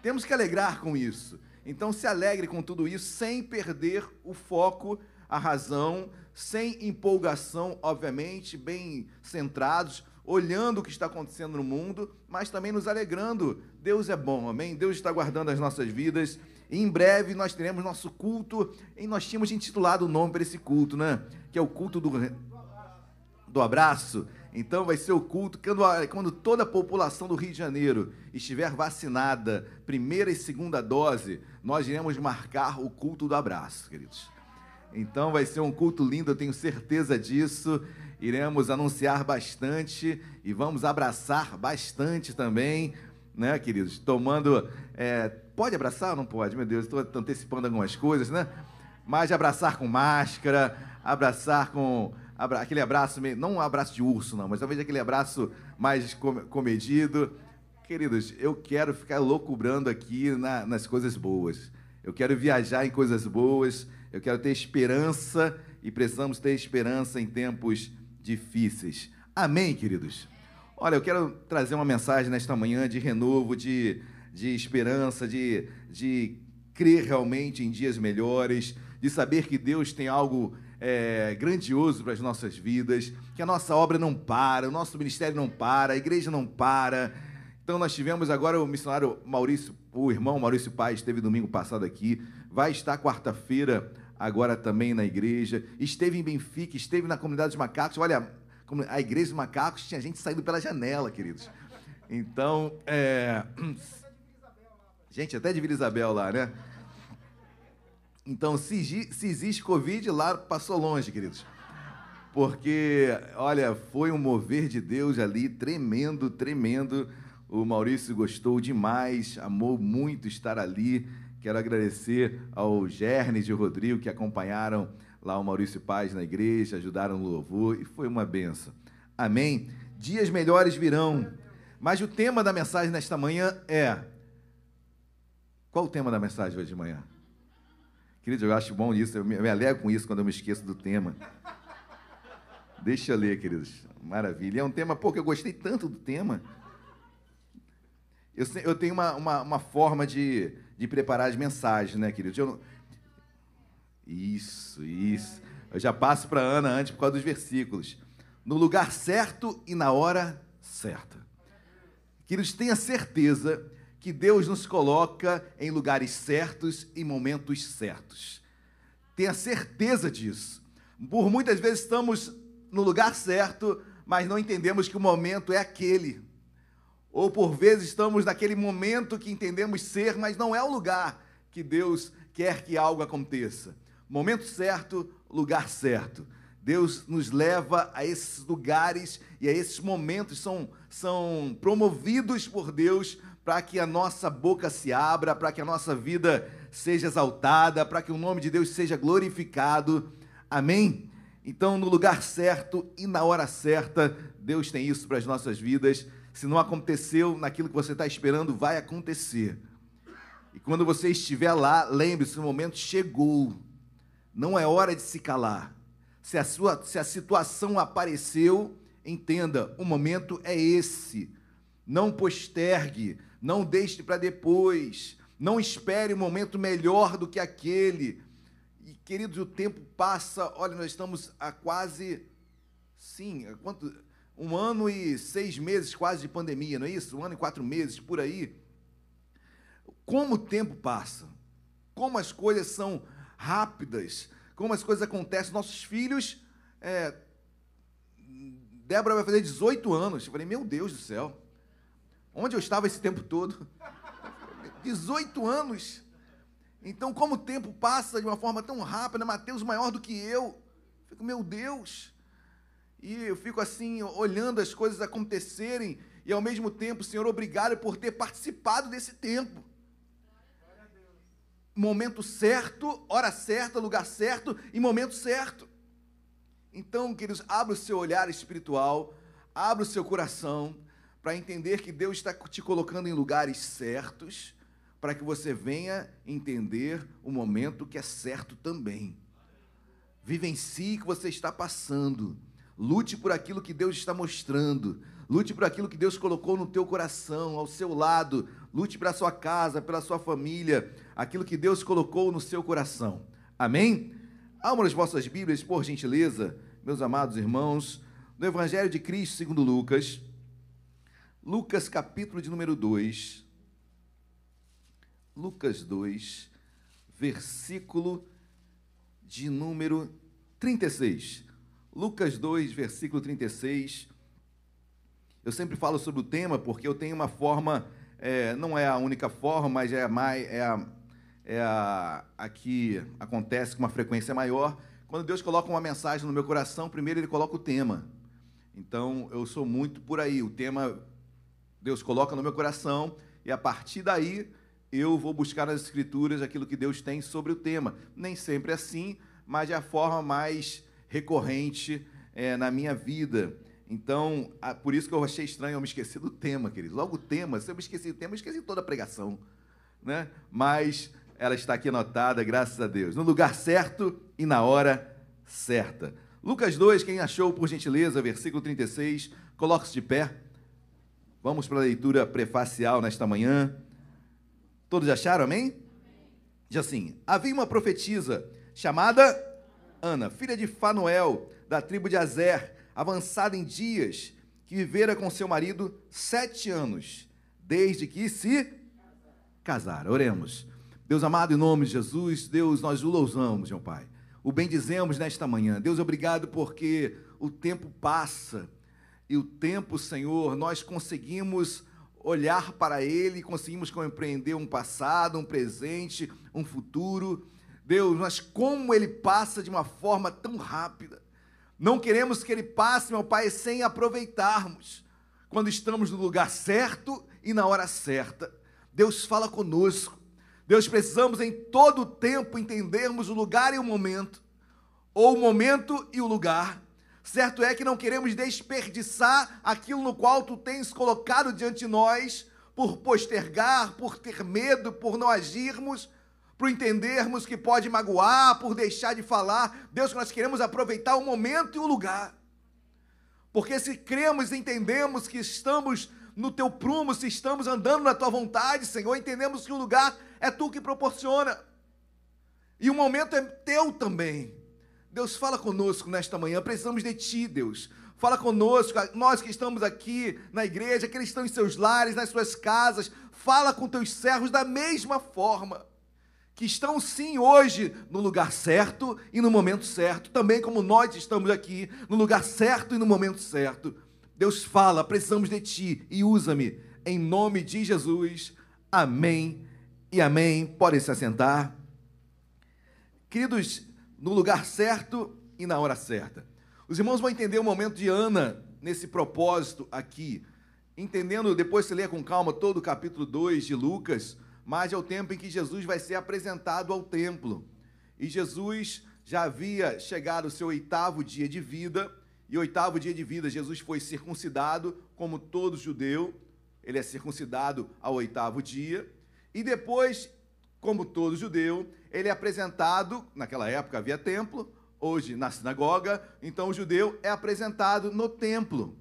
Temos que alegrar com isso. Então se alegre com tudo isso sem perder o foco, a razão, sem empolgação, obviamente, bem centrados, olhando o que está acontecendo no mundo, mas também nos alegrando. Deus é bom, amém? Deus está guardando as nossas vidas. E em breve nós teremos nosso culto, e nós tínhamos intitulado o nome para esse culto, né? Que é o culto do, do abraço. Então vai ser o culto quando, quando toda a população do Rio de Janeiro estiver vacinada, primeira e segunda dose, nós iremos marcar o culto do abraço, queridos. Então vai ser um culto lindo, eu tenho certeza disso. Iremos anunciar bastante e vamos abraçar bastante também, né, queridos? Tomando. É, pode abraçar ou não pode? Meu Deus, estou antecipando algumas coisas, né? Mas abraçar com máscara, abraçar com aquele abraço, não um abraço de urso, não, mas talvez aquele abraço mais comedido. Queridos, eu quero ficar loucubrando aqui na, nas coisas boas. Eu quero viajar em coisas boas. Eu quero ter esperança e precisamos ter esperança em tempos difíceis. Amém, queridos? Olha, eu quero trazer uma mensagem nesta manhã de renovo, de, de esperança, de, de crer realmente em dias melhores, de saber que Deus tem algo é, grandioso para as nossas vidas, que a nossa obra não para, o nosso ministério não para, a igreja não para. Então nós tivemos agora o missionário Maurício, o irmão Maurício Paz esteve domingo passado aqui, vai estar quarta-feira agora também na igreja, esteve em Benfica, esteve na comunidade dos macacos. Olha, a igreja dos macacos tinha gente saindo pela janela, queridos. Então, é... gente, até de Vila Isabel lá, né? Então, se, se existe Covid, lá passou longe, queridos. Porque, olha, foi um mover de Deus ali, tremendo, tremendo. O Maurício gostou demais, amou muito estar ali. Quero agradecer ao Gernes e Rodrigo que acompanharam lá o Maurício Paz na igreja, ajudaram no louvor e foi uma benção. Amém? Dias melhores virão. Mas o tema da mensagem nesta manhã é. Qual o tema da mensagem hoje de manhã? Querido, eu acho bom isso, eu me, alegro com isso quando eu me esqueço do tema. Deixa eu ler, queridos. Maravilha. É um tema, pô, que eu gostei tanto do tema. Eu, eu tenho uma, uma, uma, forma de, de preparar as mensagens, né, queridos? Eu, isso, isso. Eu já passo para a Ana antes por causa dos versículos. no lugar certo e na hora certa. Queridos, tenha certeza que Deus nos coloca em lugares certos e momentos certos. Tenha certeza disso. Por muitas vezes estamos no lugar certo, mas não entendemos que o momento é aquele. Ou por vezes estamos naquele momento que entendemos ser, mas não é o lugar que Deus quer que algo aconteça. Momento certo, lugar certo. Deus nos leva a esses lugares e a esses momentos são, são promovidos por Deus para que a nossa boca se abra, para que a nossa vida seja exaltada, para que o nome de Deus seja glorificado. Amém? Então, no lugar certo e na hora certa, Deus tem isso para as nossas vidas. Se não aconteceu naquilo que você está esperando, vai acontecer. E quando você estiver lá, lembre-se: o momento chegou. Não é hora de se calar. Se a, sua, se a situação apareceu, entenda: o momento é esse. Não postergue, não deixe para depois, não espere um momento melhor do que aquele. E, queridos, o tempo passa, olha, nós estamos há quase, sim, quanto, um ano e seis meses quase de pandemia, não é isso? Um ano e quatro meses, por aí. Como o tempo passa, como as coisas são rápidas, como as coisas acontecem. Nossos filhos, é, Débora vai fazer 18 anos. Eu falei, meu Deus do céu, onde eu estava esse tempo todo? 18 anos. Então, como o tempo passa de uma forma tão rápida, Mateus maior do que eu. fico, meu Deus. E eu fico assim, olhando as coisas acontecerem, e ao mesmo tempo, Senhor, obrigado por ter participado desse tempo momento certo, hora certa, lugar certo e momento certo. Então, queridos, abra o seu olhar espiritual, abra o seu coração para entender que Deus está te colocando em lugares certos, para que você venha entender o momento que é certo também. Vivencie o que você está passando. Lute por aquilo que Deus está mostrando. Lute por aquilo que Deus colocou no teu coração, ao seu lado. Lute pela sua casa, pela sua família, aquilo que Deus colocou no seu coração. Amém? Abram as vossas Bíblias, por gentileza, meus amados irmãos, no Evangelho de Cristo segundo Lucas, Lucas capítulo de número 2, Lucas 2, versículo de número 36. Lucas 2, versículo 36 eu sempre falo sobre o tema porque eu tenho uma forma, é, não é a única forma, mas é, mais, é, a, é a, a que acontece com uma frequência maior. Quando Deus coloca uma mensagem no meu coração, primeiro Ele coloca o tema. Então, eu sou muito por aí. O tema Deus coloca no meu coração e a partir daí eu vou buscar nas Escrituras aquilo que Deus tem sobre o tema. Nem sempre é assim, mas é a forma mais recorrente é, na minha vida. Então, por isso que eu achei estranho eu me esquecer do tema, querido. Logo o tema, se eu me esqueci do tema, eu esqueci toda a pregação. Né? Mas ela está aqui anotada, graças a Deus. No lugar certo e na hora certa. Lucas 2, quem achou, por gentileza, versículo 36, coloque-se de pé. Vamos para a leitura prefacial nesta manhã. Todos acharam, amém? Diz assim: Havia uma profetisa chamada Ana, filha de Fanuel, da tribo de Azer avançada em dias, que vivera com seu marido sete anos, desde que se casara. Oremos. Deus amado, em nome de Jesus, Deus, nós o louvamos, meu Pai. O bendizemos nesta manhã. Deus, obrigado porque o tempo passa e o tempo, Senhor, nós conseguimos olhar para ele, conseguimos compreender um passado, um presente, um futuro. Deus, mas como ele passa de uma forma tão rápida. Não queremos que ele passe, meu Pai, sem aproveitarmos. Quando estamos no lugar certo e na hora certa. Deus fala conosco. Deus precisamos em todo o tempo entendermos o lugar e o momento, ou o momento e o lugar. Certo é que não queremos desperdiçar aquilo no qual tu tens colocado diante de nós, por postergar, por ter medo, por não agirmos, por entendermos que pode magoar, por deixar de falar. Deus, nós queremos aproveitar o momento e o lugar. Porque se cremos e entendemos que estamos no teu prumo, se estamos andando na tua vontade, Senhor, entendemos que o lugar é tu que proporciona. E o momento é teu também. Deus, fala conosco nesta manhã. Precisamos de ti, Deus. Fala conosco, nós que estamos aqui na igreja, que estão em seus lares, nas suas casas. Fala com teus servos da mesma forma. Que estão sim hoje no lugar certo e no momento certo, também como nós estamos aqui no lugar certo e no momento certo. Deus fala, precisamos de ti e usa-me em nome de Jesus. Amém e amém. Podem se assentar. Queridos, no lugar certo e na hora certa. Os irmãos vão entender o momento de Ana nesse propósito aqui. Entendendo, depois você lê com calma todo o capítulo 2 de Lucas, mas é o tempo em que Jesus vai ser apresentado ao templo. E Jesus já havia chegado ao seu oitavo dia de vida, e oitavo dia de vida, Jesus foi circuncidado, como todo judeu, ele é circuncidado ao oitavo dia, e depois, como todo judeu, ele é apresentado, naquela época havia templo, hoje na sinagoga, então o judeu é apresentado no templo.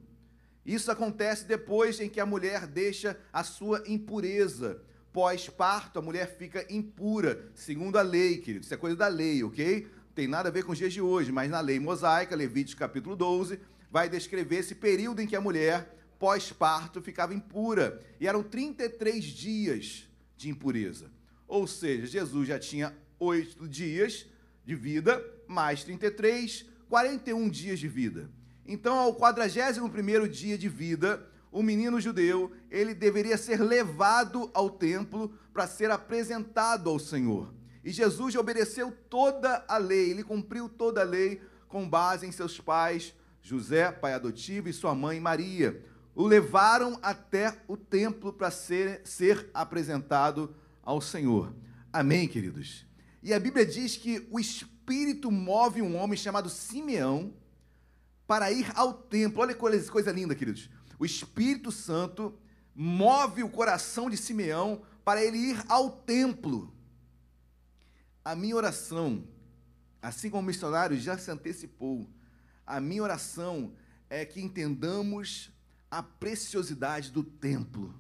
Isso acontece depois em que a mulher deixa a sua impureza. Pós-parto, a mulher fica impura, segundo a lei, querido. Isso é coisa da lei, ok? Tem nada a ver com os dias de hoje, mas na lei mosaica, Levítico capítulo 12, vai descrever esse período em que a mulher, pós-parto, ficava impura. E eram 33 dias de impureza. Ou seja, Jesus já tinha oito dias de vida, mais 33, 41 dias de vida. Então, ao 41º dia de vida, o menino judeu, ele deveria ser levado ao templo para ser apresentado ao Senhor. E Jesus obedeceu toda a lei, ele cumpriu toda a lei com base em seus pais, José, pai adotivo, e sua mãe Maria. O levaram até o templo para ser, ser apresentado ao Senhor. Amém, queridos? E a Bíblia diz que o Espírito move um homem chamado Simeão para ir ao templo. Olha que coisa, linda, queridos. O Espírito Santo move o coração de Simeão para ele ir ao templo. A minha oração, assim como o missionário já se antecipou, a minha oração é que entendamos a preciosidade do templo,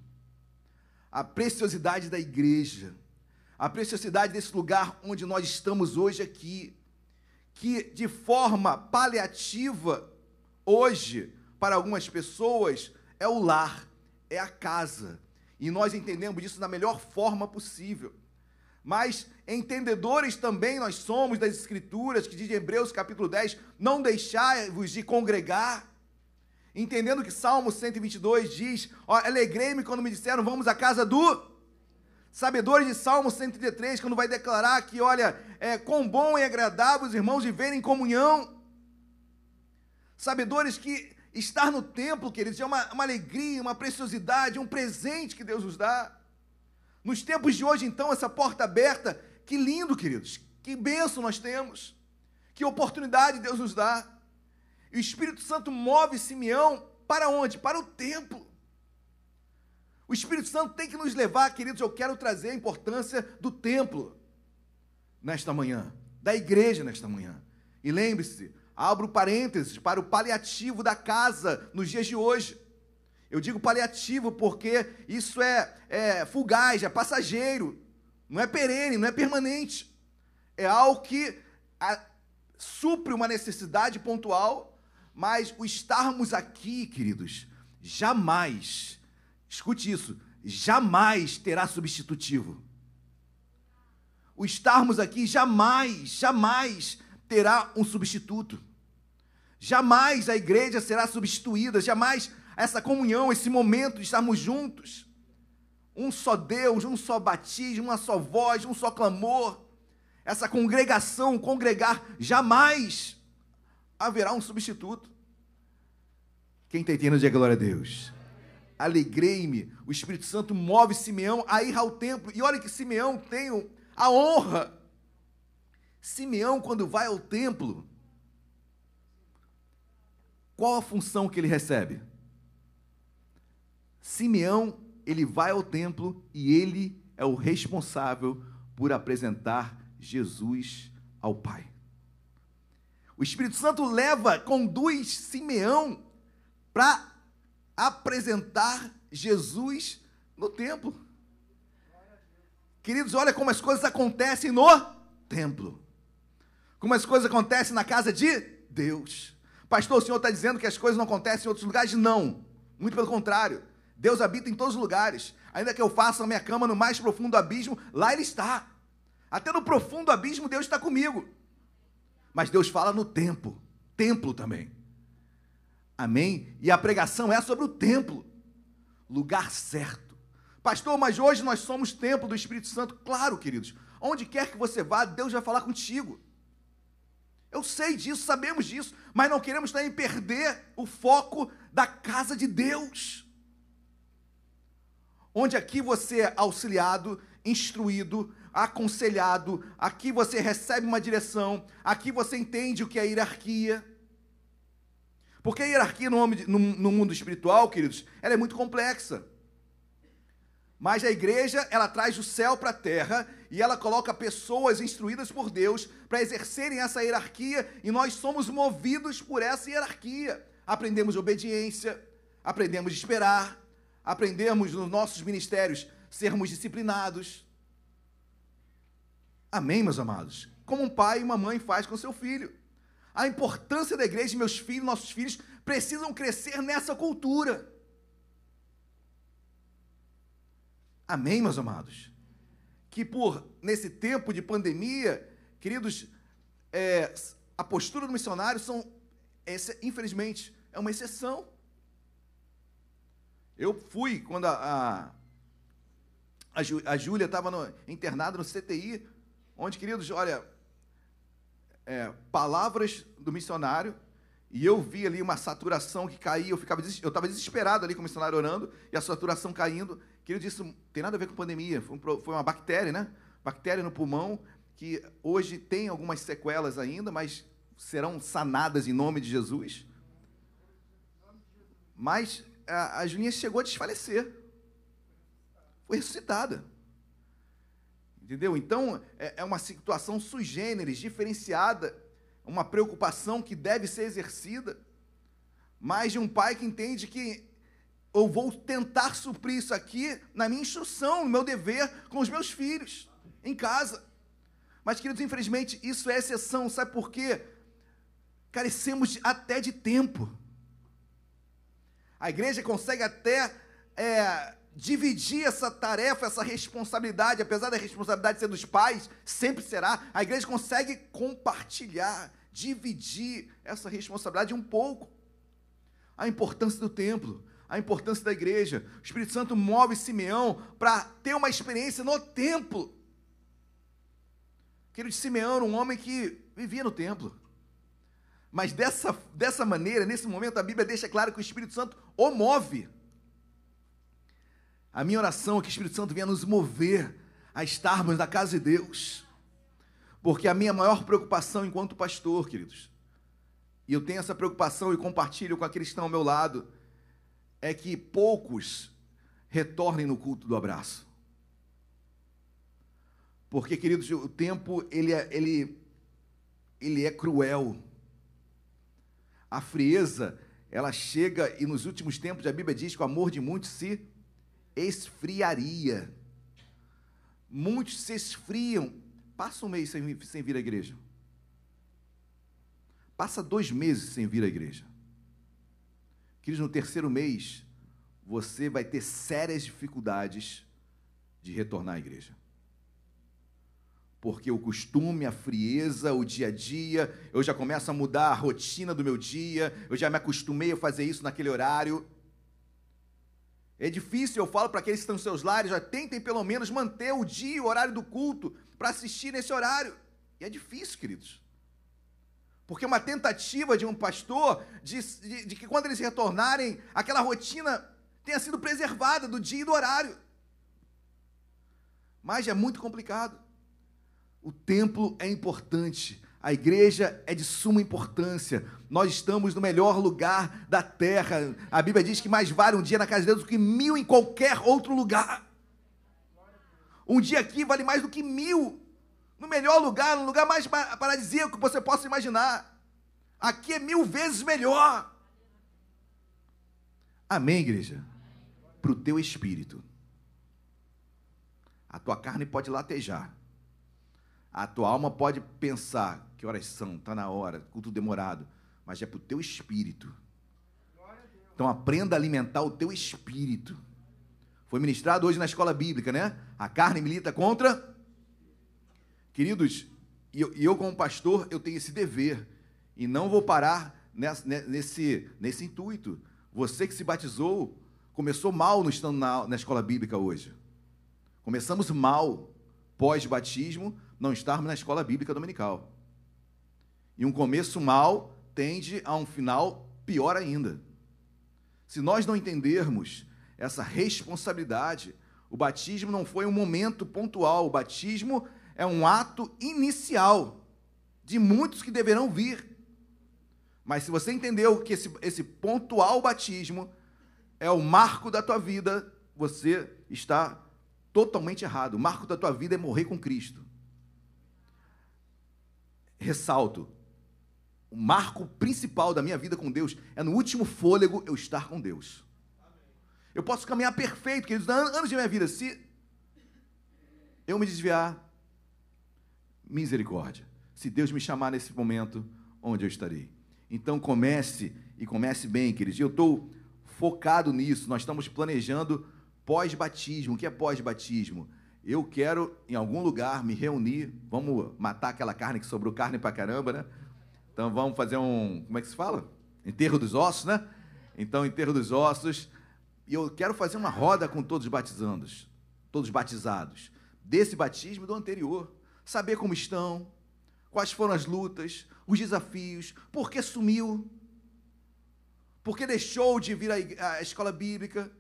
a preciosidade da igreja, a preciosidade desse lugar onde nós estamos hoje aqui, que de forma paliativa, hoje, para algumas pessoas, é o lar, é a casa. E nós entendemos isso da melhor forma possível. Mas entendedores também nós somos das Escrituras, que diz em Hebreus capítulo 10: não deixai-vos de congregar. Entendendo que Salmo 122 diz: alegrei-me quando me disseram, vamos à casa do Sabedores de Salmo 133, quando vai declarar que, olha, é, quão bom e agradável os irmãos viverem em comunhão. Sabedores que estar no templo, queridos, é uma, uma alegria, uma preciosidade, um presente que Deus nos dá. Nos tempos de hoje, então, essa porta aberta, que lindo, queridos, que bênção nós temos, que oportunidade Deus nos dá. E o Espírito Santo move Simeão para onde? Para o templo. O Espírito Santo tem que nos levar, queridos. Eu quero trazer a importância do templo nesta manhã, da igreja nesta manhã. E lembre-se, abro parênteses para o paliativo da casa nos dias de hoje. Eu digo paliativo porque isso é, é fugaz, é passageiro, não é perene, não é permanente. É algo que a, supre uma necessidade pontual, mas o estarmos aqui, queridos, jamais escute isso, jamais terá substitutivo. O estarmos aqui jamais, jamais terá um substituto. Jamais a igreja será substituída, jamais essa comunhão, esse momento de estarmos juntos. Um só Deus, um só batismo, uma só voz, um só clamor. Essa congregação, congregar, jamais haverá um substituto. Quem está entendendo, diga glória a Deus alegrei-me. O Espírito Santo move Simeão a ir ao templo. E olha que Simeão tem a honra. Simeão, quando vai ao templo, qual a função que ele recebe? Simeão, ele vai ao templo e ele é o responsável por apresentar Jesus ao Pai. O Espírito Santo leva, conduz Simeão para apresentar Jesus no templo. Queridos, olha como as coisas acontecem no templo. Como as coisas acontecem na casa de Deus. Pastor, o senhor está dizendo que as coisas não acontecem em outros lugares? Não. Muito pelo contrário. Deus habita em todos os lugares. Ainda que eu faça a minha cama no mais profundo abismo, lá Ele está. Até no profundo abismo, Deus está comigo. Mas Deus fala no templo, templo também. Amém? E a pregação é sobre o templo, lugar certo. Pastor, mas hoje nós somos templo do Espírito Santo. Claro, queridos. Onde quer que você vá, Deus vai falar contigo. Eu sei disso, sabemos disso, mas não queremos também perder o foco da casa de Deus. Onde aqui você é auxiliado, instruído, aconselhado, aqui você recebe uma direção, aqui você entende o que é hierarquia. Porque a hierarquia no, no, no mundo espiritual, queridos, ela é muito complexa. Mas a igreja, ela traz o céu para a terra e ela coloca pessoas instruídas por Deus para exercerem essa hierarquia e nós somos movidos por essa hierarquia. Aprendemos obediência, aprendemos esperar, aprendemos nos nossos ministérios sermos disciplinados. Amém, meus amados? Como um pai e uma mãe faz com seu filho. A importância da igreja, meus filhos, nossos filhos, precisam crescer nessa cultura. Amém, meus amados? Que por, nesse tempo de pandemia, queridos, é, a postura do missionário são, essa, infelizmente, é uma exceção. Eu fui quando a, a, a Júlia estava internada no CTI, onde, queridos, olha, é, palavras do missionário, e eu vi ali uma saturação que caía, eu ficava eu estava desesperado ali com o missionário orando, e a saturação caindo. Querido, isso tem nada a ver com pandemia, foi, um, uma bactéria, né? Bactéria no pulmão, que hoje tem algumas sequelas ainda, mas serão sanadas em nome de Jesus. Mas a, a chegou a desfalecer. Foi ressuscitada. Entendeu? Então, é, é uma situação sui generis, diferenciada, uma preocupação que deve ser exercida, mas de um pai que entende que eu vou tentar suprir isso aqui na minha instrução, no meu dever com os meus filhos, em casa. Mas, queridos, infelizmente, isso é exceção, sabe por quê? Carecemos até de tempo. A igreja consegue até é, dividir essa tarefa, essa responsabilidade, apesar da responsabilidade ser dos pais, sempre será, a igreja consegue compartilhar, dividir essa responsabilidade um pouco. A importância do templo, a importância da igreja. O Espírito Santo move Simeão para ter uma experiência no templo. Querido Simeão um homem que vivia no templo. Mas dessa, dessa maneira, nesse momento, a Bíblia deixa claro que o Espírito Santo o move. A minha oração é que o Espírito Santo venha nos mover a estarmos na casa de Deus. Porque a minha maior preocupação enquanto pastor, queridos, e eu tenho essa preocupação e compartilho com aqueles que estão ao meu lado, é que poucos retornem no culto do abraço. Porque, queridos, o tempo ele é, ele, ele é cruel a frieza, ela chega e nos últimos tempos a Bíblia diz que o amor de muitos se esfriaria. Muitos se esfriam. Passa um mês sem, sem vir à igreja. Passa dois meses sem vir à igreja. Queridos, no terceiro mês, você vai ter sérias dificuldades de retornar à igreja porque o costume, a frieza, o dia a dia, eu já começo a mudar a rotina do meu dia, eu já me acostumei a fazer isso naquele horário. É difícil, eu falo para aqueles que estão nos seus lares, já tentem pelo menos manter o dia, o horário do culto, para assistir nesse horário. E é difícil, queridos. Porque uma tentativa de um pastor de, de, de que quando eles retornarem, aquela rotina tenha sido preservada do dia e do horário. Mas é muito complicado. O templo é importante, a igreja é de suma importância. Nós estamos no melhor lugar da terra. A Bíblia diz que mais vale um dia na casa de Deus do que mil em qualquer outro lugar. Um dia aqui vale mais do que mil. No melhor lugar, no lugar mais paradisíaco que você possa imaginar. Aqui é mil vezes melhor. Amém, igreja? Para o teu espírito. A tua carne pode latejar a tua alma pode pensar que horas são, está na hora, culto demorado. mas é para o teu espírito. Então aprenda a alimentar o teu espírito. Foi ministrado hoje na escola bíblica, né? A carne milita contra. Queridos, e eu, eu como pastor, eu tenho esse dever. E não vou parar nesse, nesse, nesse intuito. Você que se batizou, começou mal no estando na, na escola bíblica hoje. Começamos mal, pós-batismo, não estarmos na escola bíblica dominical. E um começo mal tende a um final pior ainda. Se nós não entendermos essa responsabilidade, o batismo não foi um momento pontual, o batismo é um ato inicial de muitos que deverão vir. Mas se você entendeu que esse, esse pontual batismo é o marco da tua vida, você está totalmente errado. O marco da tua vida é morrer com Cristo. Ressalto, o marco principal da minha vida com Deus é no último fôlego eu estar com Deus. Eu posso caminhar perfeito, queridos, anos de minha vida. Se eu me desviar, misericórdia. Se Deus me chamar nesse momento, onde eu estarei? Então comece e comece bem, queridos. Eu estou focado nisso. Nós estamos planejando pós-batismo. O que é pós-batismo? Eu quero, em algum lugar, me reunir. Vamos matar aquela carne que sobrou carne pra caramba, né? Então vamos fazer um. Como é que se fala? Enterro dos ossos, né? Então, enterro dos ossos. E eu quero fazer uma roda com todos os batizandos, todos batizados, desse batismo e do anterior. Saber como estão, quais foram as lutas, os desafios, por que sumiu, por que deixou de vir à escola bíblica.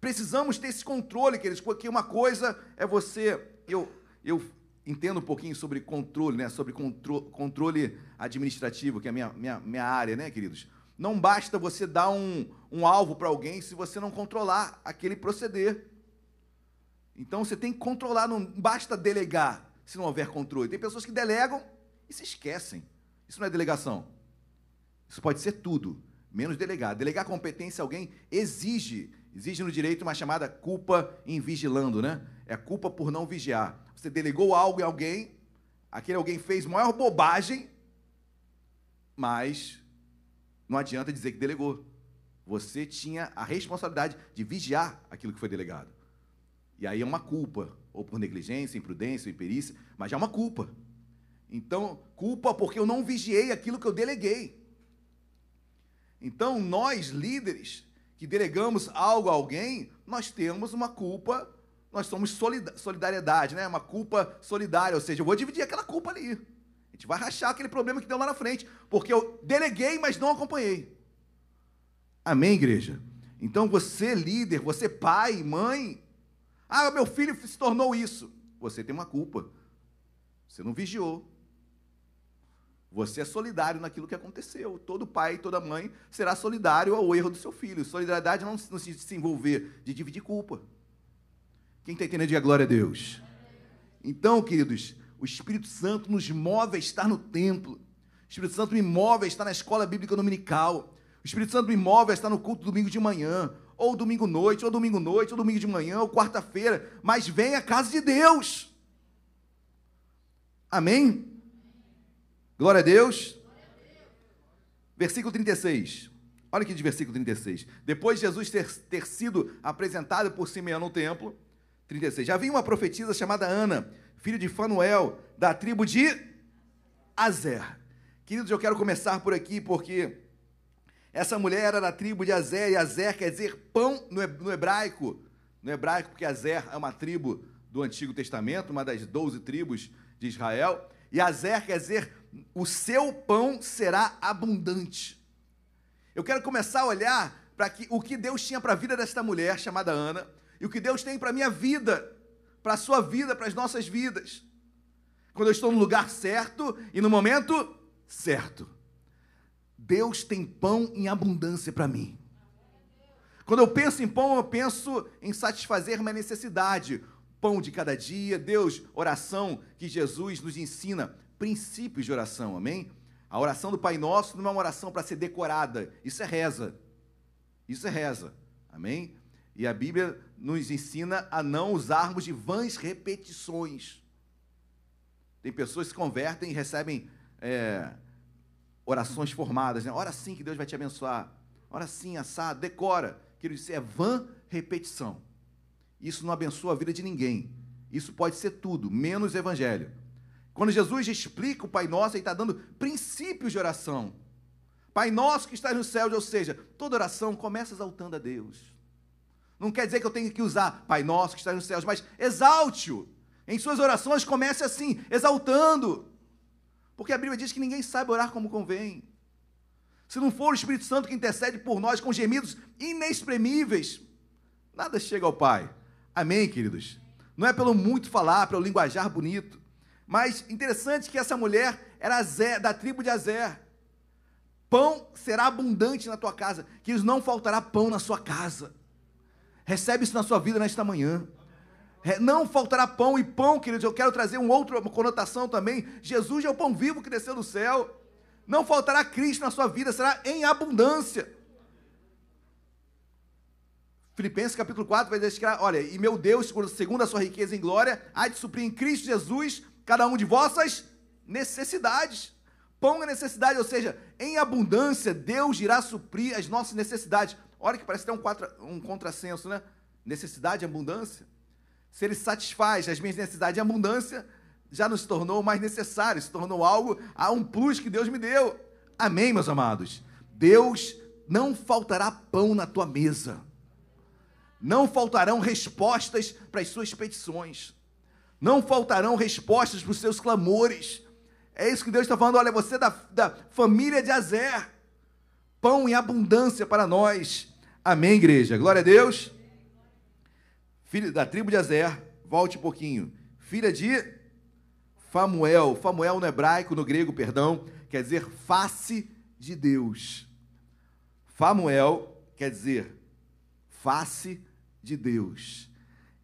Precisamos ter esse controle, queridos, porque uma coisa é você. Eu, eu entendo um pouquinho sobre controle, né? sobre contro, controle administrativo, que é a minha, minha, minha área, né, queridos? Não basta você dar um, um alvo para alguém se você não controlar aquele proceder. Então você tem que controlar, não basta delegar se não houver controle. Tem pessoas que delegam e se esquecem. Isso não é delegação. Isso pode ser tudo, menos delegar. Delegar competência a alguém exige, exige no direito uma chamada culpa em vigilando, né? É culpa por não vigiar. Você delegou algo em alguém, aquele alguém fez maior bobagem, mas não adianta dizer que delegou. Você tinha a responsabilidade de vigiar aquilo que foi delegado. E aí é uma culpa, ou por negligência, imprudência, imperícia, mas já é uma culpa. Então, culpa porque eu não vigiei aquilo que eu deleguei. Então, nós líderes que delegamos algo a alguém, nós temos uma culpa, nós somos solidariedade, né? Uma culpa solidária, ou seja, eu vou dividir aquela culpa ali gente vai rachar aquele problema que deu lá na frente, porque eu deleguei, mas não acompanhei. Amém, igreja? Então você, líder, você, pai, mãe, ah, meu filho se tornou isso. Você tem uma culpa. Você não vigiou. Você é solidário naquilo que aconteceu. Todo pai, toda mãe será solidário ao erro do seu filho. Solidariedade não, não se envolver de dividir culpa. Quem está entendendo, diga glória a Deus. Então, queridos, o Espírito Santo nos move a estar no templo. O Espírito Santo me move a estar na escola bíblica dominical. O Espírito Santo me move a estar no culto domingo de manhã, ou domingo noite, ou domingo noite, ou domingo de manhã, ou quarta-feira. Mas vem à casa de Deus. Amém? Glória a Deus. Versículo 36. Olha aqui de versículo 36. Depois de Jesus ter, ter sido apresentado por Simeão no templo, 36. Já havia uma profetisa chamada Ana, filho de Fanuel, da tribo de Azer. Queridos, eu quero começar por aqui porque essa mulher era da tribo de Azer, e Azer quer dizer pão no hebraico. No hebraico, porque Azer é uma tribo do Antigo Testamento, uma das doze tribos de Israel. E Azer quer dizer o seu pão será abundante. Eu quero começar a olhar para o que Deus tinha para a vida desta mulher chamada Ana e o que Deus tem para a minha vida para a sua vida, para as nossas vidas. Quando eu estou no lugar certo e no momento certo. Deus tem pão em abundância para mim. Quando eu penso em pão, eu penso em satisfazer minha necessidade. Pão de cada dia, Deus, oração que Jesus nos ensina, princípios de oração, amém? A oração do Pai Nosso não é uma oração para ser decorada, isso é reza. Isso é reza, amém? E a Bíblia nos ensina a não usarmos de vãs repetições. Tem pessoas que se convertem e recebem é, orações formadas, né? Ora sim que Deus vai te abençoar. Ora sim, assado, decora. Querido, isso é vã repetição. Isso não abençoa a vida de ninguém. Isso pode ser tudo, menos evangelho. Quando Jesus explica o Pai Nosso, ele está dando princípios de oração. Pai Nosso que está no céu, ou seja, toda oração começa exaltando a Deus. Não quer dizer que eu tenho que usar Pai Nosso que está nos céus, mas exalte-o. Em suas orações comece assim, exaltando. Porque a Bíblia diz que ninguém sabe orar como convém. Se não for o Espírito Santo que intercede por nós com gemidos inexprimíveis, nada chega ao Pai. Amém, queridos? Não é pelo muito falar, pelo linguajar bonito. Mas interessante que essa mulher era Azé, da tribo de Azer. Pão será abundante na tua casa, que não faltará pão na sua casa. Recebe isso na sua vida nesta manhã. É, não faltará pão e pão, queridos. Eu quero trazer um outro, uma conotação também. Jesus é o pão vivo que desceu do céu. Não faltará Cristo na sua vida, será em abundância. Filipenses capítulo 4 vai dizer, olha, e meu Deus, segundo a sua riqueza em glória, há de suprir em Cristo Jesus cada um de vossas necessidades. Pão é necessidade, ou seja, em abundância, Deus irá suprir as nossas necessidades. Olha que parece ter um, contra, um contrassenso, né? Necessidade e abundância. Se ele satisfaz as minhas necessidades em abundância, já nos tornou mais necessário, se tornou algo, a um plus que Deus me deu. Amém, meus amados? Deus não faltará pão na tua mesa. Não faltarão respostas para as suas petições. Não faltarão respostas para os seus clamores. É isso que Deus está falando. Olha, você é da, da família de Azer. Pão em abundância para nós. Amém, igreja. Glória a Deus filha da tribo de Azer, volte um pouquinho, filha de Famuel, Famuel no hebraico, no grego, perdão, quer dizer face de Deus. Famuel quer dizer face de Deus.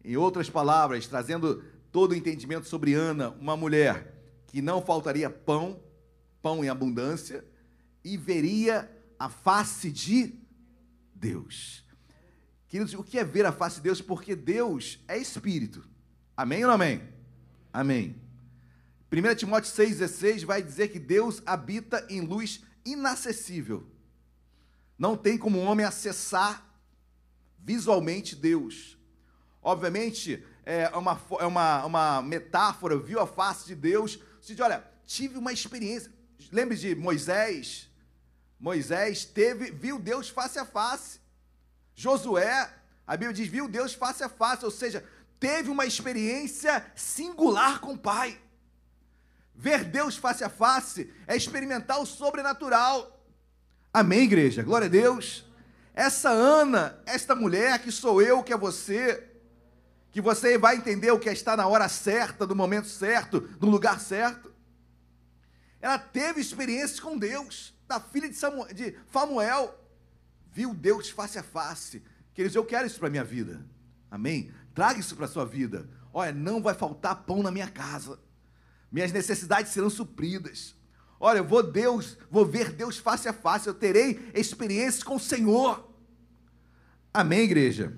Em outras palavras, trazendo todo o entendimento sobre Ana, uma mulher que não faltaria pão, pão em abundância, e veria a face de Deus. Queridos, o que é ver a face de Deus? Porque Deus é espírito. Amém ou não amém? Amém. 1 Timóteo 6,16 vai dizer que Deus habita em luz inacessível. Não tem como o homem acessar visualmente Deus. Obviamente, é uma, é uma, uma metáfora, viu a face de Deus. Você diz, olha, tive uma experiência. Lembre de Moisés? Moisés teve, viu Deus face a face. Josué, a Bíblia diz, viu Deus face a face, ou seja, teve uma experiência singular com o Pai. Ver Deus face a face é experimentar o sobrenatural. Amém, igreja? Glória a Deus. Essa Ana, esta mulher que sou eu, que é você, que você vai entender o que é estar na hora certa, no momento certo, no lugar certo. Ela teve experiências com Deus, da filha de, Samuel, de Famuel viu Deus face a face. Queridos, eu quero isso para a minha vida. Amém? Traga isso para a sua vida. Olha, não vai faltar pão na minha casa. Minhas necessidades serão supridas. Olha, eu vou Deus, vou ver Deus face a face, eu terei experiências com o Senhor. Amém, igreja.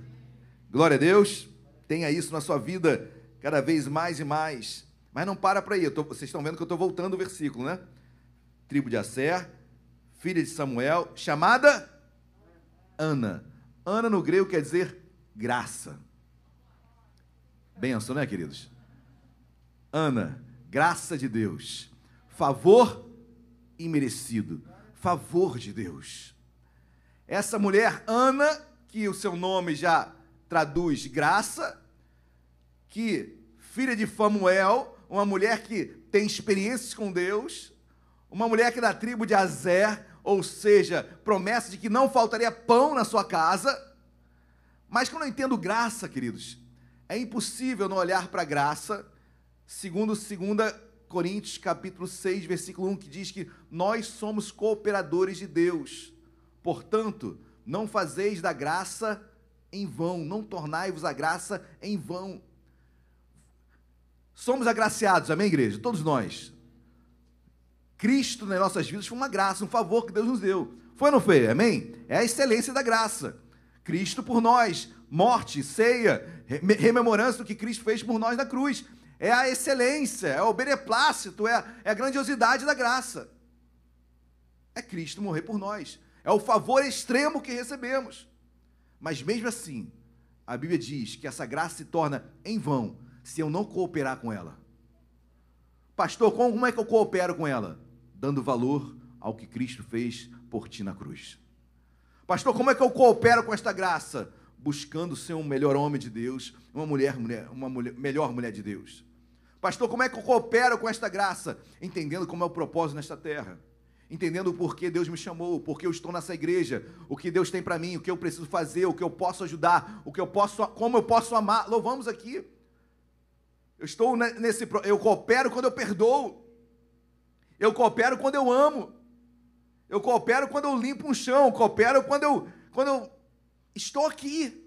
Glória a Deus. Tenha isso na sua vida cada vez mais e mais. Mas não para para aí. Tô, vocês estão vendo que eu estou voltando o versículo, né? Tribo de Asser, filha de Samuel, chamada Ana. Ana no grego quer dizer graça. Benção, né, queridos? Ana, graça de Deus. Favor imerecido. Favor de Deus. Essa mulher, Ana, que o seu nome já traduz graça, que filha de Famuel, uma mulher que tem experiências com Deus, uma mulher que é da tribo de Azer, ou seja, promessa de que não faltaria pão na sua casa. Mas quando eu entendo graça, queridos, é impossível não olhar para a graça, segundo 2 Coríntios capítulo 6, versículo 1, que diz que nós somos cooperadores de Deus. Portanto, não fazeis da graça em vão, não tornai-vos a graça em vão. Somos agraciados, amém, igreja? Todos nós. Cristo nas nossas vidas foi uma graça, um favor que Deus nos deu. Foi ou não foi? Amém? É a excelência da graça. Cristo por nós, morte, ceia, rememorância do que Cristo fez por nós na cruz. É a excelência, é o beneplácito, é é a grandiosidade da graça. é Cristo morrer por nós. É o favor extremo que recebemos. Mas mesmo assim, a Bíblia diz que essa graça se torna em vão se eu não cooperar com ela. Pastor, como é que eu coopero com ela? Dando valor ao que Cristo fez por ti na cruz. Pastor, como é que eu coopero com esta graça? Buscando ser um melhor homem de Deus, uma mulher, uma mulher, melhor mulher de Deus. Pastor, como é que eu coopero com esta graça? Entendendo como é o propósito nesta terra entendendo o porquê Deus me chamou, o porquê eu estou nessa igreja, o que Deus tem para mim, o que eu preciso fazer, o que eu posso ajudar, o que eu posso, como eu posso amar. Louvamos aqui. Eu estou nesse, eu coopero quando eu perdoo. Eu coopero quando eu amo. Eu coopero quando eu limpo um chão, eu coopero quando eu, quando eu estou aqui.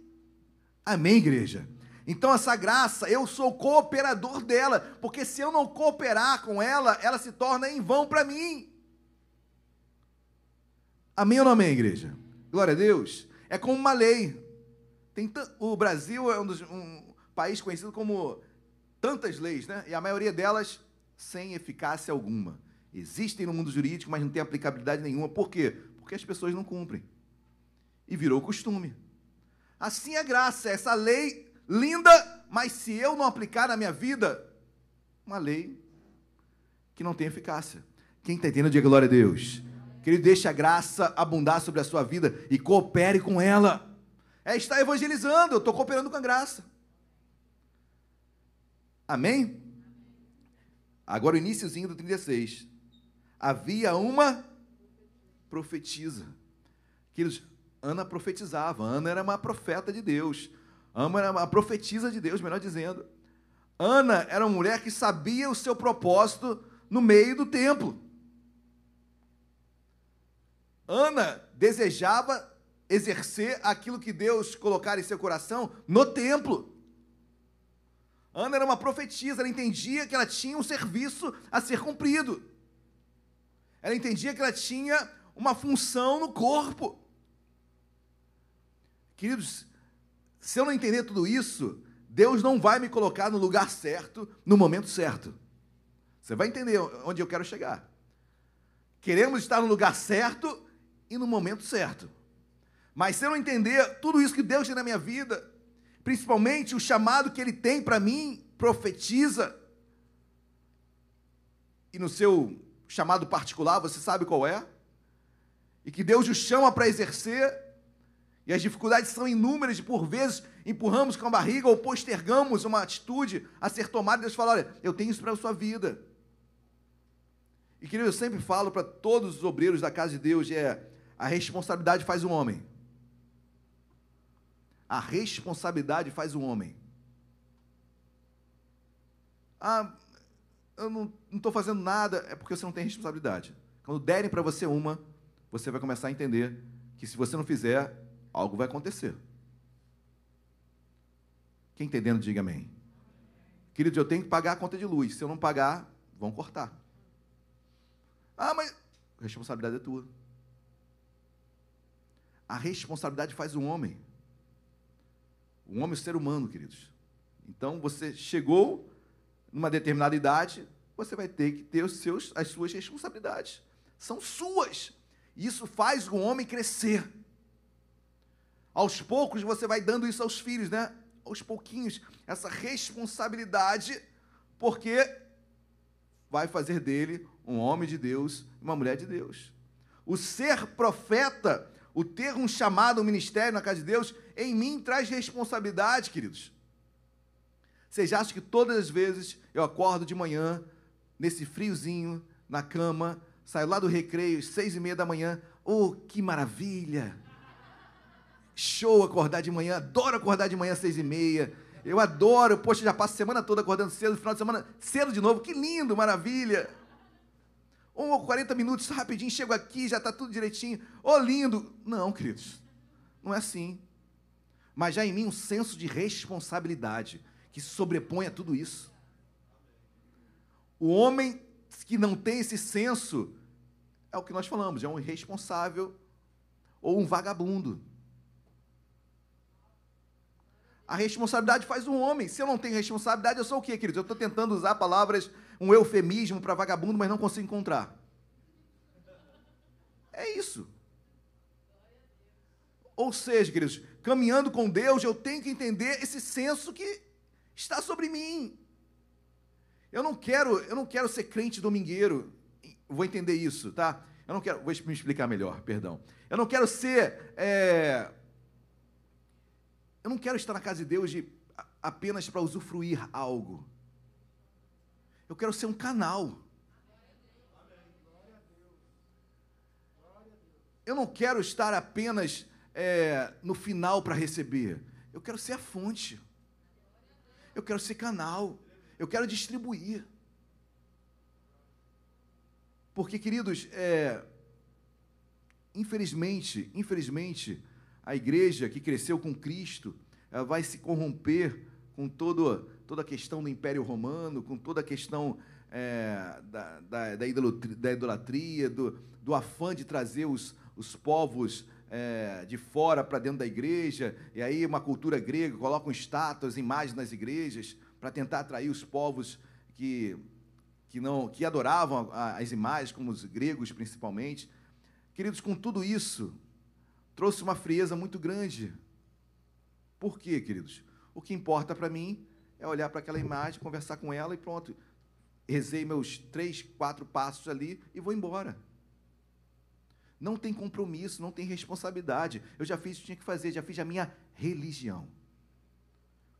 Amém, igreja. Então essa graça, eu sou cooperador dela, porque se eu não cooperar com ela, ela se torna em vão para mim. Amém ou não amém, igreja? Glória a Deus. É como uma lei. Tem o Brasil é um, dos, um país conhecido como tantas leis, né? E a maioria delas sem eficácia alguma. Existem no mundo jurídico, mas não tem aplicabilidade nenhuma. Por quê? Porque as pessoas não cumprem. E virou costume. Assim é graça, essa lei linda, mas se eu não aplicar na minha vida, uma lei que não tem eficácia. Quem está entendendo, diga glória a Deus. Querido, deixe a graça abundar sobre a sua vida e coopere com ela. É estar evangelizando, eu estou cooperando com a graça. Amém? Agora o iníciozinho do 36. Havia uma profetisa. Queridos, Ana profetizava. Ana era uma profeta de Deus. Ana era uma profetisa de Deus, melhor dizendo. Ana era uma mulher que sabia o seu propósito no meio do templo. Ana desejava exercer aquilo que Deus colocara em seu coração no templo. Ana era uma profetisa, ela entendia que ela tinha um serviço a ser cumprido. Ela entendia que ela tinha uma função no corpo. Queridos, se eu não entender tudo isso, Deus não vai me colocar no lugar certo, no momento certo. Você vai entender onde eu quero chegar. Queremos estar no lugar certo e no momento certo. Mas se eu não entender tudo isso que Deus tem na minha vida, principalmente o chamado que Ele tem para mim, profetiza, e no seu chamado particular, você sabe qual é? E que Deus o chama para exercer, e as dificuldades são inúmeras, e por vezes empurramos com a barriga ou postergamos uma atitude a ser tomada, Deus fala: olha, eu tenho isso para a sua vida. E querido, eu sempre falo para todos os obreiros da casa de Deus: é a responsabilidade faz o homem. A responsabilidade faz o homem. Ah, eu não estou fazendo nada, é porque você não tem responsabilidade. Quando derem para você uma, você vai começar a entender que se você não fizer, algo vai acontecer. Quem entendendo, diga amém. Querido, eu tenho que pagar a conta de luz. Se eu não pagar, vão cortar. Ah, mas a responsabilidade é tua. A responsabilidade faz o homem. O homem é o ser humano, queridos. Então, você chegou numa determinada idade, você vai ter que ter os seus, as suas responsabilidades. São suas. Isso faz o homem crescer. Aos poucos você vai dando isso aos filhos, né? Aos pouquinhos, essa responsabilidade, porque vai fazer dele um homem de Deus, uma mulher de Deus. O ser profeta o ter um chamado, um ministério na casa de Deus, em mim traz responsabilidade, queridos. Vocês acham que todas as vezes eu acordo de manhã, nesse friozinho, na cama, saio lá do recreio, seis e meia da manhã, oh, que maravilha! Show acordar de manhã, adoro acordar de manhã seis e meia. Eu adoro, poxa, já passo a semana toda acordando cedo, final de semana cedo de novo, que lindo, maravilha! Um ou 40 minutos, rapidinho, chego aqui, já está tudo direitinho. Oh, lindo! Não, queridos, não é assim. Mas já em mim um senso de responsabilidade que se sobrepõe a tudo isso. O homem que não tem esse senso é o que nós falamos, é um irresponsável ou um vagabundo. A responsabilidade faz um homem. Se eu não tenho responsabilidade, eu sou o quê, queridos? Eu estou tentando usar palavras um eufemismo para vagabundo, mas não consigo encontrar. É isso. Ou seja, queridos, caminhando com Deus, eu tenho que entender esse senso que está sobre mim. Eu não quero, eu não quero ser crente domingueiro. Vou entender isso, tá? Eu não quero, vou me explicar melhor, perdão. Eu não quero ser, é, eu não quero estar na casa de Deus de, apenas para usufruir algo. Eu quero ser um canal. Eu não quero estar apenas é, no final para receber. Eu quero ser a fonte. Eu quero ser canal. Eu quero distribuir. Porque, queridos, é, infelizmente, infelizmente, a igreja que cresceu com Cristo vai se corromper com todo, toda a questão do Império Romano, com toda a questão é, da, da, da, idolatria, do, do afã de trazer os, os povos é, de fora para dentro da igreja, e aí uma cultura grega, colocam estátuas, imagens nas igrejas, para tentar atrair os povos que, que, não, que adoravam as imagens, como os gregos principalmente. Queridos, com tudo isso, trouxe uma frieza muito grande. Por quê, queridos? O que importa para mim é olhar para aquela imagem, conversar com ela e pronto. Rezei meus três, quatro passos ali e vou embora. Não tem compromisso, não tem responsabilidade. Eu já fiz o que tinha que fazer, já fiz a minha religião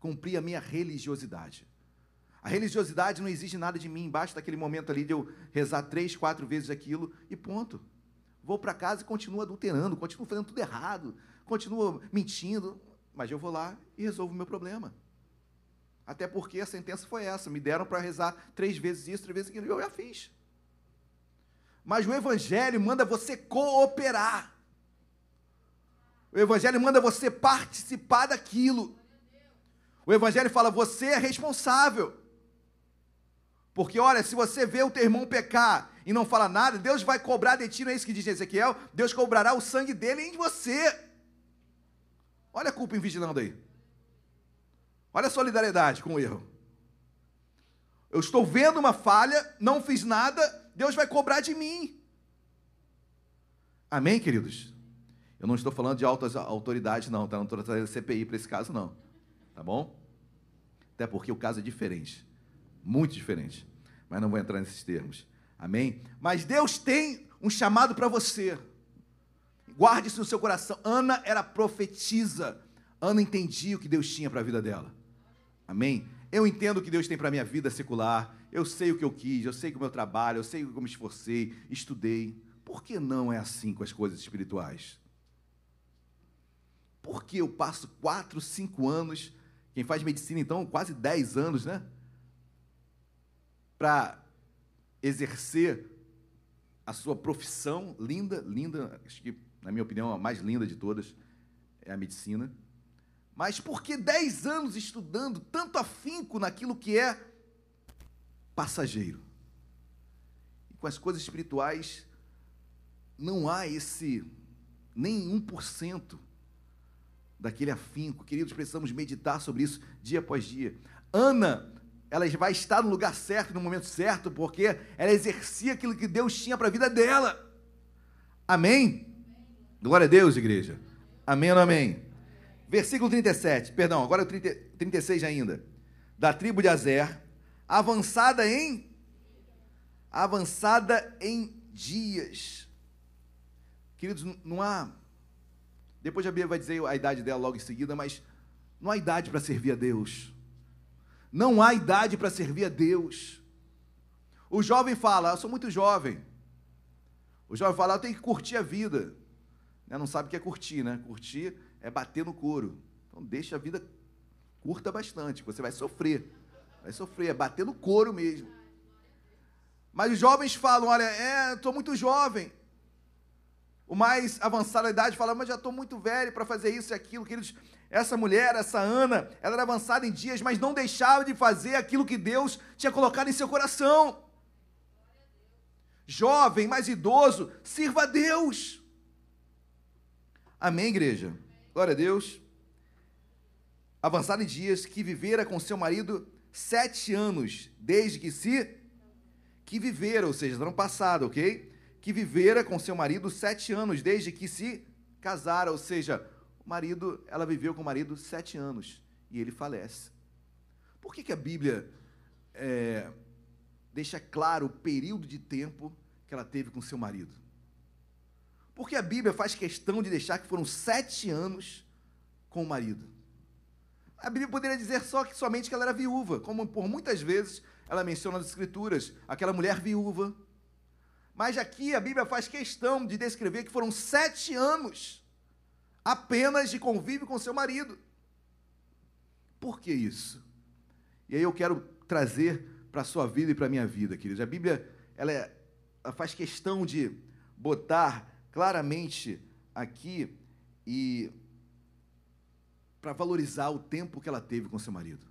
cumprir a minha religiosidade. A religiosidade não exige nada de mim, basta aquele momento ali de eu rezar três, quatro vezes aquilo e ponto. Vou para casa e continuo adulterando, continuo fazendo tudo errado, continuo mentindo, mas eu vou lá e resolvo o meu problema. Até porque a sentença foi essa: me deram para rezar três vezes isso, três vezes aquilo, e eu já fiz. Mas o Evangelho manda você cooperar. O Evangelho manda você participar daquilo. O Evangelho fala: você é responsável. Porque, olha, se você vê o teu irmão pecar e não fala nada, Deus vai cobrar de ti, não é isso que diz Ezequiel? Deus cobrará o sangue dele em você. Olha a culpa invigilando aí. Olha a solidariedade com o erro. Eu estou vendo uma falha, não fiz nada, Deus vai cobrar de mim. Amém, queridos? Eu não estou falando de altas autoridades, não, tá? Não estou trazendo CPI para esse caso, não. Tá bom? Até porque o caso é diferente. Muito diferente. Mas não vou entrar nesses termos. Amém? Mas Deus tem um chamado para você. Guarde isso no seu coração. Ana era profetisa. Ana entendia o que Deus tinha para a vida dela. Amém? Eu entendo o que Deus tem para a minha vida secular. Eu sei o que eu quis, eu sei o meu trabalho, eu sei o que eu me esforcei, estudei. Por que não é assim com as coisas espirituais? Por que eu passo quatro, cinco anos quem faz medicina, então, quase 10 anos, né? Para exercer a sua profissão linda, linda, acho que, na minha opinião, a mais linda de todas é a medicina. Mas por que 10 anos estudando tanto afinco naquilo que é passageiro? E com as coisas espirituais, não há esse nem 1% daquele afinco. Queridos, precisamos meditar sobre isso dia após dia. Ana, ela vai estar no lugar certo, no momento certo, porque ela exercia aquilo que Deus tinha para a vida dela. Amém? Glória a Deus, igreja. Amém ou não amém? Versículo 37, perdão, agora é o 30, 36 ainda. Da tribo de Azer, avançada em avançada em dias. Queridos, não há depois a Bíblia vai dizer a idade dela logo em seguida, mas não há idade para servir a Deus. Não há idade para servir a Deus. O jovem fala, eu sou muito jovem. O jovem fala, eu tenho que curtir a vida. Né, não sabe o que é curtir, né? Curtir é bater no couro. Então deixa a vida curta bastante, você vai sofrer. Vai sofrer, é bater no couro mesmo. Mas os jovens falam, olha, é, estou muito jovem. O mais avançado da idade fala, mas já estou muito velho para fazer isso e aquilo. Queridos, essa mulher, essa Ana, ela era avançada em dias, mas não deixava de fazer aquilo que Deus tinha colocado em seu coração. Jovem, mais idoso, sirva a Deus. Amém, igreja? Glória a Deus. Avançada em dias, que vivera com seu marido sete anos, desde que se que vivera, ou seja, no ano passado, ok? que vivera com seu marido sete anos, desde que se casara, ou seja, o marido, ela viveu com o marido sete anos e ele falece. Por que, que a Bíblia é, deixa claro o período de tempo que ela teve com seu marido? Porque a Bíblia faz questão de deixar que foram sete anos com o marido. A Bíblia poderia dizer só que somente que ela era viúva, como por muitas vezes ela menciona nas Escrituras, aquela mulher viúva. Mas aqui a Bíblia faz questão de descrever que foram sete anos apenas de convívio com seu marido. Por que isso? E aí eu quero trazer para a sua vida e para a minha vida, queridos. A Bíblia ela, é, ela faz questão de botar claramente aqui e para valorizar o tempo que ela teve com seu marido.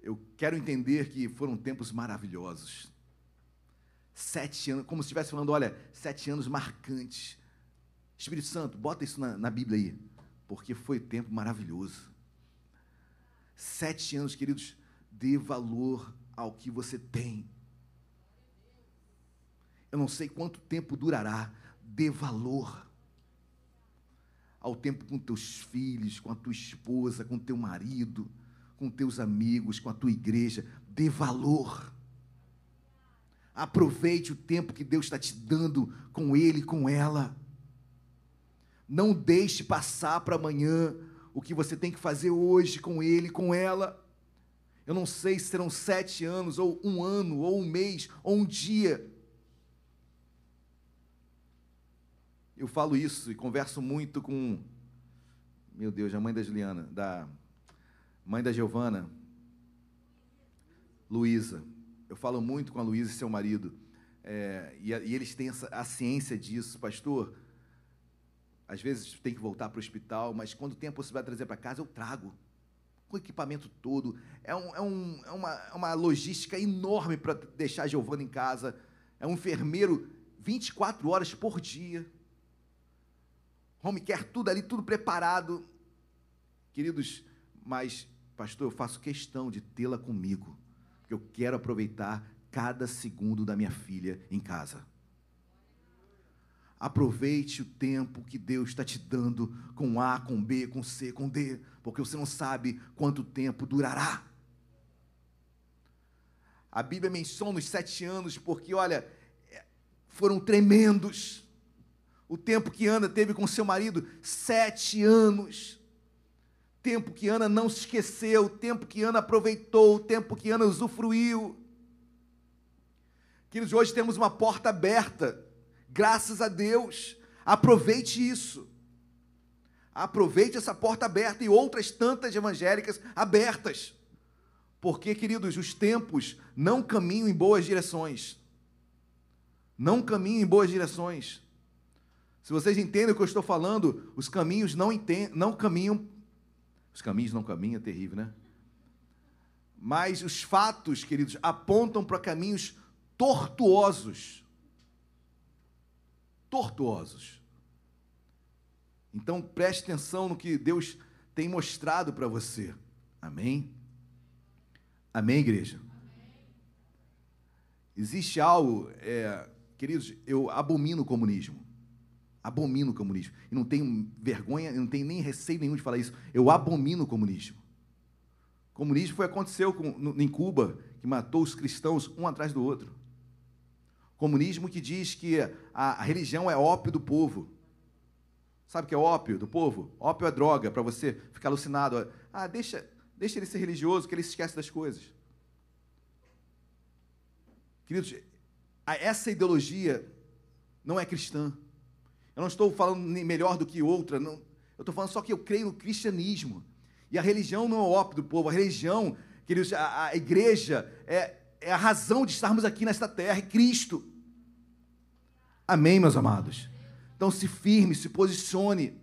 Eu quero entender que foram tempos maravilhosos. Sete anos, como se estivesse falando, olha, sete anos marcantes. Espírito Santo, bota isso na, na Bíblia aí, porque foi tempo maravilhoso. Sete anos, queridos, dê valor ao que você tem. Eu não sei quanto tempo durará, dê valor ao tempo com teus filhos, com a tua esposa, com teu marido, com teus amigos, com a tua igreja, dê valor. Aproveite o tempo que Deus está te dando com ele, com ela. Não deixe passar para amanhã o que você tem que fazer hoje com ele, com ela. Eu não sei se serão sete anos, ou um ano, ou um mês, ou um dia. Eu falo isso e converso muito com, meu Deus, a mãe da Juliana, da mãe da Giovana, Luísa. Eu falo muito com a Luísa e seu marido. É, e, e, eles têm essa, a ciência disso, pastor. Às vezes tem que voltar para o hospital, mas quando tem a possibilidade de trazer para casa, eu trago. Com o equipamento todo. É, um, é, um, é uma, é uma logística enorme para deixar a Giovana em casa. É um enfermeiro 24 horas por dia. Home care, tudo ali, tudo preparado. Queridos, mas, pastor, eu faço questão de tê-la comigo porque eu quero aproveitar cada segundo da minha filha em casa. Aproveite o tempo que Deus está te dando com A, com B, com C, com D, porque você não sabe quanto tempo durará. A Bíblia menciona os sete anos, porque, olha, foram tremendos. O tempo que Ana teve com seu marido, sete anos tempo que Ana não se esqueceu, tempo que Ana aproveitou, tempo que Ana usufruiu. Queridos, hoje temos uma porta aberta, graças a Deus. Aproveite isso. Aproveite essa porta aberta e outras tantas evangélicas abertas. Porque, queridos, os tempos não caminham em boas direções. Não caminham em boas direções. Se vocês entendem o que eu estou falando, os caminhos não, entendem, não caminham os caminhos não caminham, é terrível, né? Mas os fatos, queridos, apontam para caminhos tortuosos. Tortuosos. Então preste atenção no que Deus tem mostrado para você. Amém? Amém, igreja? Existe algo, é, queridos, eu abomino o comunismo. Abomino o comunismo. E não tenho vergonha, não tenho nem receio nenhum de falar isso. Eu abomino o comunismo. O comunismo foi aconteceu com, no, em Cuba, que matou os cristãos um atrás do outro. Comunismo que diz que a, a religião é ópio do povo. Sabe o que é ópio do povo? Ópio é droga, para você ficar alucinado. Ah, deixa, deixa ele ser religioso, que ele esquece das coisas. Queridos, essa ideologia não é cristã. Eu não estou falando melhor do que outra, não. eu estou falando só que eu creio no cristianismo. E a religião não é o ópio do povo, a religião, queridos, a, a igreja é, é a razão de estarmos aqui nesta terra, é Cristo. Amém, meus amados? Então se firme, se posicione,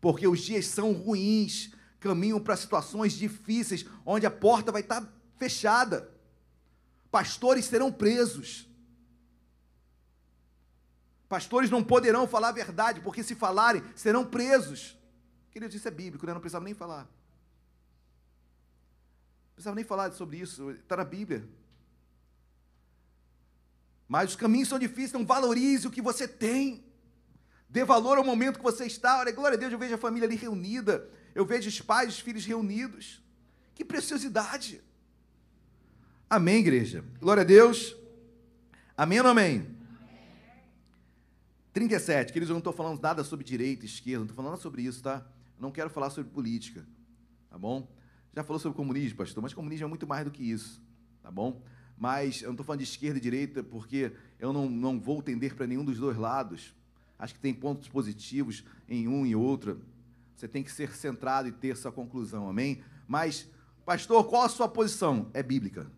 porque os dias são ruins, caminham para situações difíceis, onde a porta vai estar fechada, pastores serão presos. Pastores não poderão falar a verdade, porque se falarem, serão presos. Queridos, isso é bíblico, né? não precisava nem falar. Não precisava nem falar sobre isso, está na Bíblia. Mas os caminhos são difíceis, então valorize o que você tem. Dê valor ao momento que você está. Olha, glória a Deus, eu vejo a família ali reunida. Eu vejo os pais e os filhos reunidos. Que preciosidade. Amém, igreja. Glória a Deus. Amém ou não amém? Amém. 37, queridos, eu não estou falando nada sobre direita, esquerda, não estou falando nada sobre isso, tá? Não quero falar sobre política, tá bom? Já falou sobre comunismo, pastor, mas comunismo é muito mais do que isso, tá bom? Mas eu não estou falando de esquerda e direita porque eu não, não vou tender para nenhum dos dois lados. Acho que tem pontos positivos em um e outro. Você tem que ser centrado e ter sua conclusão, amém? Mas, pastor, qual a sua posição? É bíblica.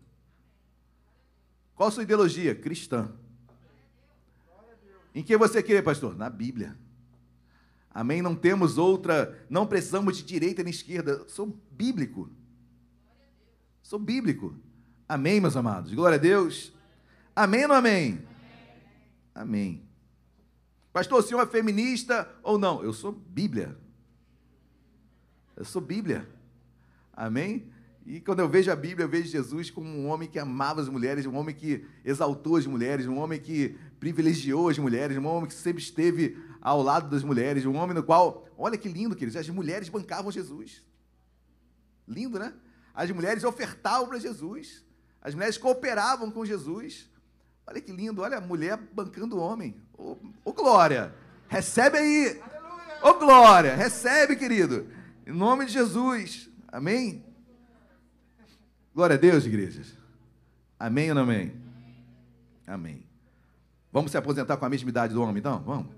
Qual a sua ideologia? Cristã. Em que você crê, pastor? Na Bíblia. Amém? Não temos outra, não precisamos de direita nem esquerda. Sou bíblico. Sou bíblico. Amém, meus amados? Glória a Deus. Amém ou não amém? Amém. Pastor, o senhor é feminista ou não? Eu sou Bíblia. Eu sou Bíblia. Amém? E quando eu vejo a Bíblia, eu vejo Jesus como um homem que amava as mulheres, um homem que exaltou as mulheres, um homem que privilegiou as mulheres, um homem que sempre esteve ao lado das mulheres, um homem no qual, olha que lindo, queridos, as mulheres bancavam Jesus. Lindo, né? As mulheres ofertavam para Jesus. As mulheres cooperavam com Jesus. Olha que lindo, olha a mulher bancando o homem. Ô, ô glória, recebe aí. Ô glória, recebe, querido. Em nome de Jesus. Amém? Glória a Deus, igrejas. Amém ou não amém? Amém. Vamos se aposentar com a mesma idade do homem, então? Vamos?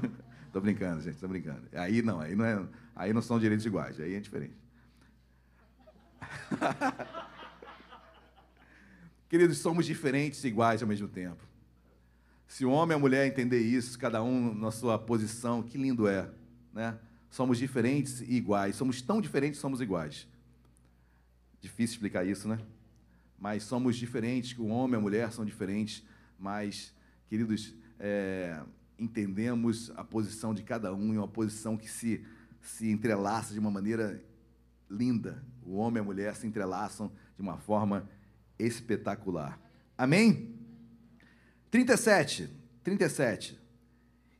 Estou brincando, gente, estou brincando. Aí não, aí não, é, aí não são direitos iguais, aí é diferente. Queridos, somos diferentes e iguais ao mesmo tempo. Se o homem e a mulher entender isso, cada um na sua posição, que lindo é, né? Somos diferentes e iguais. Somos tão diferentes, somos iguais. Difícil explicar isso, né? Mas somos diferentes, o homem e a mulher são diferentes, mas, queridos, é, entendemos a posição de cada um e uma posição que se, se entrelaça de uma maneira linda. O homem e a mulher se entrelaçam de uma forma espetacular. Amém? 37, 37.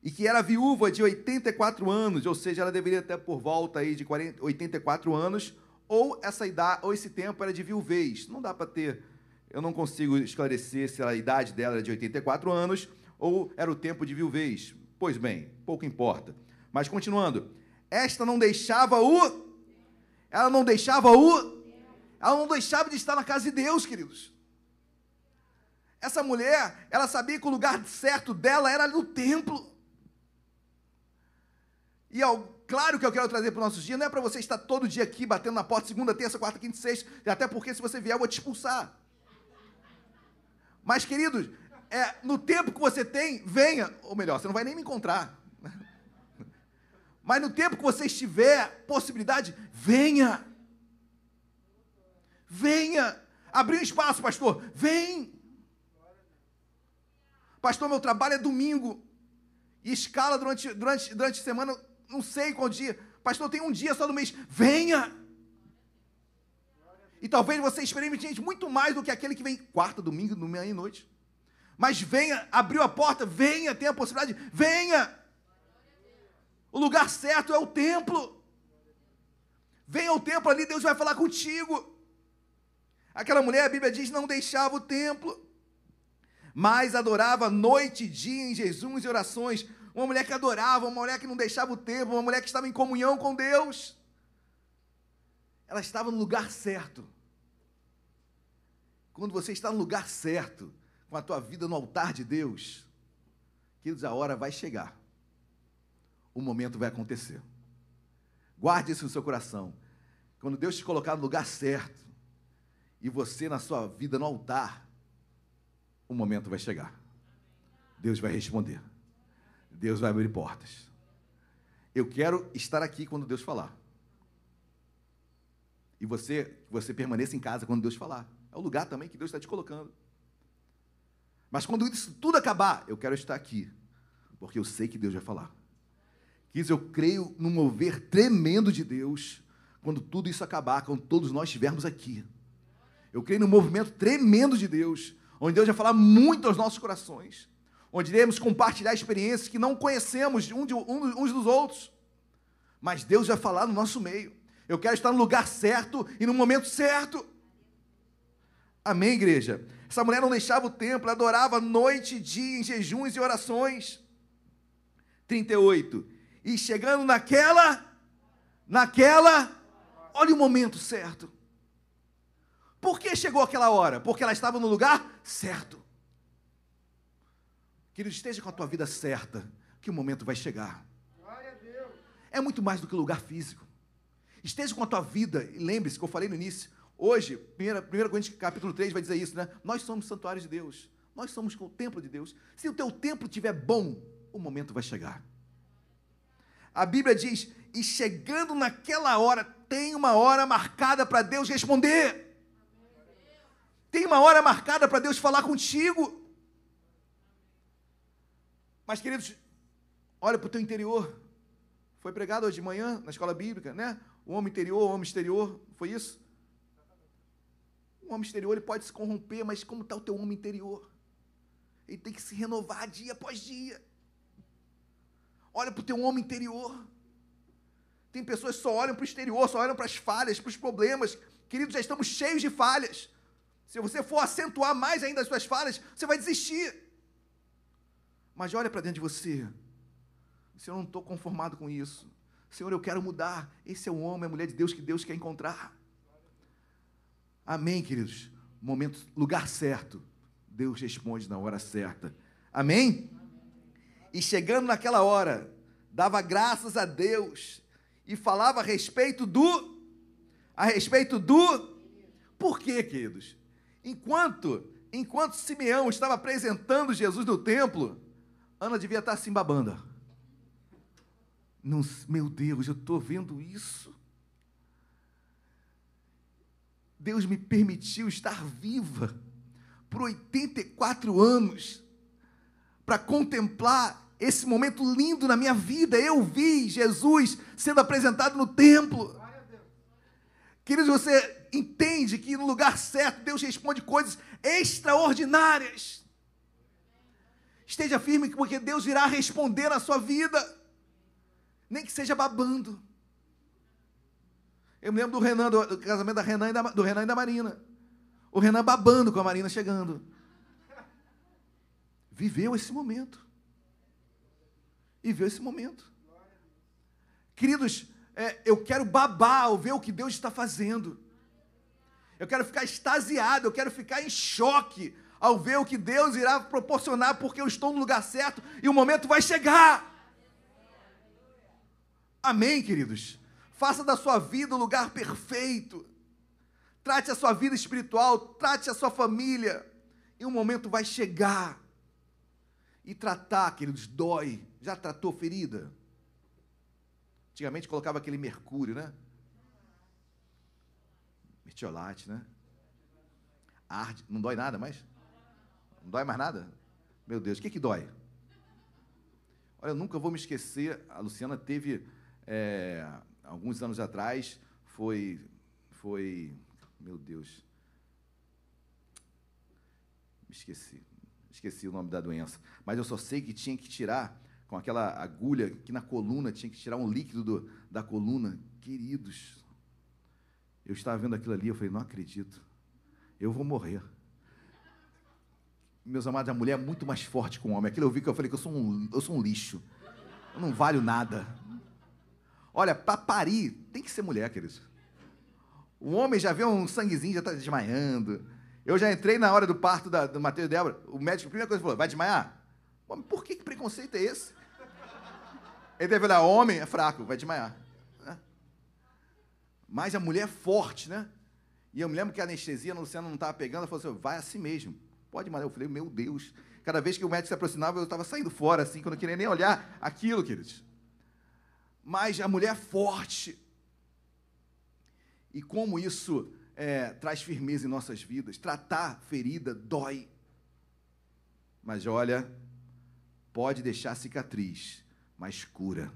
E que era viúva de 84 anos, ou seja, ela deveria ter por volta aí de 40, 84 anos, ou essa idade, ou esse tempo era de viuvez. Não dá para ter, eu não consigo esclarecer se a idade dela era de 84 anos ou era o tempo de viuvez. Pois bem, pouco importa. Mas continuando, esta não deixava o ela não deixava o ela não deixava de estar na casa de Deus, queridos. Essa mulher, ela sabia que o lugar certo dela era no templo. E ao Claro que eu quero trazer para os nossos dias, não é para você estar todo dia aqui batendo na porta, segunda, terça, quarta, quinta, sexta, até porque se você vier eu vou te expulsar. Mas, queridos, é, no tempo que você tem, venha, ou melhor, você não vai nem me encontrar. Mas no tempo que você estiver, possibilidade, venha. Venha. Abrir um espaço, pastor. Vem. Pastor, meu trabalho é domingo. E escala durante, durante, durante a semana não sei qual dia. Pastor, tem um dia só no mês. Venha! E talvez você experimente muito mais do que aquele que vem quarta, domingo, meia e noite. Mas venha, abriu a porta, venha, tem a possibilidade, venha! O lugar certo é o templo. Venha ao templo ali, Deus vai falar contigo. Aquela mulher, a Bíblia diz, não deixava o templo, mas adorava noite e dia em jejuns e orações uma mulher que adorava, uma mulher que não deixava o tempo, uma mulher que estava em comunhão com Deus. Ela estava no lugar certo. Quando você está no lugar certo, com a tua vida no altar de Deus, queridos, a hora vai chegar. O momento vai acontecer. Guarde isso no seu coração. Quando Deus te colocar no lugar certo, e você na sua vida no altar, o momento vai chegar. Deus vai responder. Deus vai abrir portas. Eu quero estar aqui quando Deus falar. E você, você permaneça em casa quando Deus falar. É o lugar também que Deus está te colocando. Mas quando isso tudo acabar, eu quero estar aqui, porque eu sei que Deus vai falar. Quis eu creio no mover tremendo de Deus quando tudo isso acabar, quando todos nós estivermos aqui. Eu creio no movimento tremendo de Deus, onde Deus vai falar muito aos nossos corações, onde iremos compartilhar experiências que não conhecemos um de, um, uns dos outros, mas Deus vai falar no nosso meio. Eu quero estar no lugar certo e no momento certo. Amém, igreja? Essa mulher não deixava o templo, adorava noite e dia em jejuns e orações. 38. E chegando naquela, naquela, olha o momento certo. Por que chegou aquela hora? Porque ela estava no lugar certo. Querido, esteja com a tua vida certa, que o momento vai chegar. É muito mais do que lugar físico. Esteja com a tua vida, e lembre-se que eu falei no início, hoje, 1 Coríntios capítulo 3 vai dizer isso, né? Nós somos santuários de Deus, nós somos o templo de Deus. Se o teu templo estiver bom, o momento vai chegar. A Bíblia diz: e chegando naquela hora, tem uma hora marcada para Deus responder. Tem uma hora marcada para Deus falar contigo. Mas, queridos, olha para o teu interior. Foi pregado hoje de manhã na escola bíblica, né? O homem interior, o homem exterior, foi isso? O homem exterior ele pode se corromper, mas como está o teu homem interior? Ele tem que se renovar dia após dia. Olha para o teu homem interior. Tem pessoas que só olham para o exterior, só olham para as falhas, para os problemas. Queridos, já estamos cheios de falhas. Se você for acentuar mais ainda as suas falhas, você vai desistir. Mas olha para dentro de você. Senhor, eu não estou conformado com isso. Senhor, eu quero mudar. Esse é o homem, a mulher de Deus que Deus quer encontrar. Amém, queridos? Momento, lugar certo. Deus responde na hora certa. Amém? E chegando naquela hora, dava graças a Deus e falava a respeito do a respeito do por quê, queridos? Enquanto, enquanto Simeão estava apresentando Jesus no templo, Ana devia estar assim babando. Não, meu Deus, eu estou vendo isso. Deus me permitiu estar viva por 84 anos para contemplar esse momento lindo na minha vida. Eu vi Jesus sendo apresentado no templo. Queridos, você entende que no lugar certo Deus responde coisas extraordinárias. Esteja firme, porque Deus irá responder na sua vida, nem que seja babando. Eu me lembro do Renan, do, casamento da Renan da, do Renan e da Marina. O Renan babando com a Marina chegando. Viveu esse momento. Viveu esse momento. Queridos, é, eu quero babar ao ver o que Deus está fazendo eu quero ficar extasiado, eu quero ficar em choque ao ver o que Deus irá proporcionar, porque eu estou no lugar certo e o momento vai chegar. Amém, queridos? Faça da sua vida o lugar perfeito. Trate a sua vida espiritual, trate a sua família. E um momento vai chegar. E tratar, queridos, dói. Já tratou ferida? Antigamente colocava aquele mercúrio, né? Mertiolate, né? Arde. Não dói nada mais? Não dói mais nada? Meu Deus, o que, que dói? Olha, eu nunca vou me esquecer, a Luciana teve, é, alguns anos atrás, foi, foi, meu Deus, me esqueci, esqueci o nome da doença, mas eu só sei que tinha que tirar, com aquela agulha aqui na coluna, tinha que tirar um líquido do, da coluna, queridos, eu estava vendo aquilo ali, eu falei, não acredito. Eu vou morrer. Meus amados, a mulher é muito mais forte que o homem. Aquilo eu vi que eu falei que eu sou um, eu sou um lixo. Eu não valho nada. Olha, para parir, tem que ser mulher, queridos. O homem já vê um sanguezinho, já está desmaiando. Eu já entrei na hora do parto da, do Mateus e Débora. O médico, a primeira coisa falou, vai desmaiar? Homem, por que, que preconceito é esse? Ele deve olhar, homem é fraco, vai desmaiar. Mas a mulher é forte, né? E eu me lembro que a anestesia, a Luciana não estava pegando, ela falou assim, vai assim mesmo. Pode, mas eu falei, meu Deus. Cada vez que o médico se aproximava, eu estava saindo fora, assim, quando eu não queria nem olhar aquilo, queridos. Mas a mulher é forte. E como isso é, traz firmeza em nossas vidas. Tratar ferida dói. Mas olha, pode deixar cicatriz, mas cura.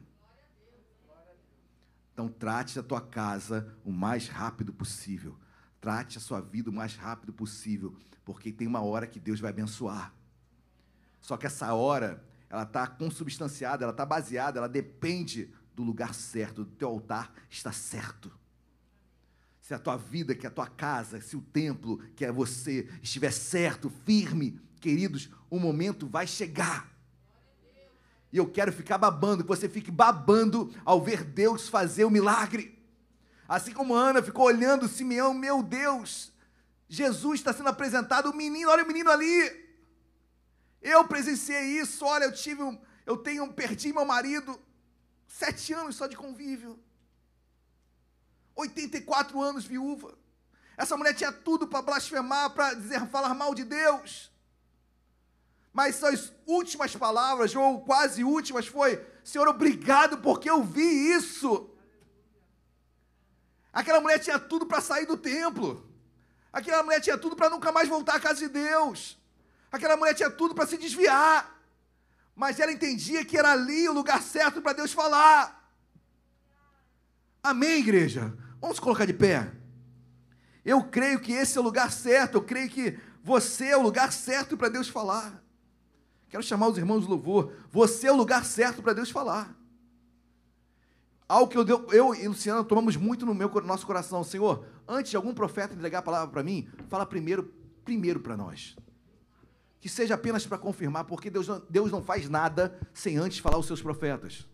Então trate a tua casa o mais rápido possível. Trate a sua vida o mais rápido possível, porque tem uma hora que Deus vai abençoar. Só que essa hora, ela está consubstanciada, ela está baseada, ela depende do lugar certo, do teu altar está certo. Se a tua vida, que é a tua casa, se o templo, que é você, estiver certo, firme, queridos, o momento vai chegar. E eu quero ficar babando, que você fique babando ao ver Deus fazer o milagre. Assim como Ana ficou olhando Simeão, meu Deus, Jesus está sendo apresentado, o menino, olha o menino ali. Eu presenciei isso, olha, eu tive um, eu tenho, perdi meu marido, sete anos só de convívio. 84 anos viúva. Essa mulher tinha tudo para blasfemar, para dizer, falar mal de Deus. Mas suas últimas palavras, ou quase últimas, foi: Senhor, obrigado porque eu vi isso. Aquela mulher tinha tudo para sair do templo. Aquela mulher tinha tudo para nunca mais voltar à casa de Deus. Aquela mulher tinha tudo para se desviar. Mas ela entendia que era ali o lugar certo para Deus falar. Amém, igreja? Vamos colocar de pé. Eu creio que esse é o lugar certo. Eu creio que você é o lugar certo para Deus falar. Quero chamar os irmãos do louvor. Você é o lugar certo para Deus falar. Algo que eu, eu e Luciana tomamos muito no meu nosso coração. Senhor, antes de algum profeta entregar a palavra para mim, fala primeiro, primeiro para nós. Que seja apenas para confirmar, porque Deus não, Deus não faz nada sem antes falar os seus profetas.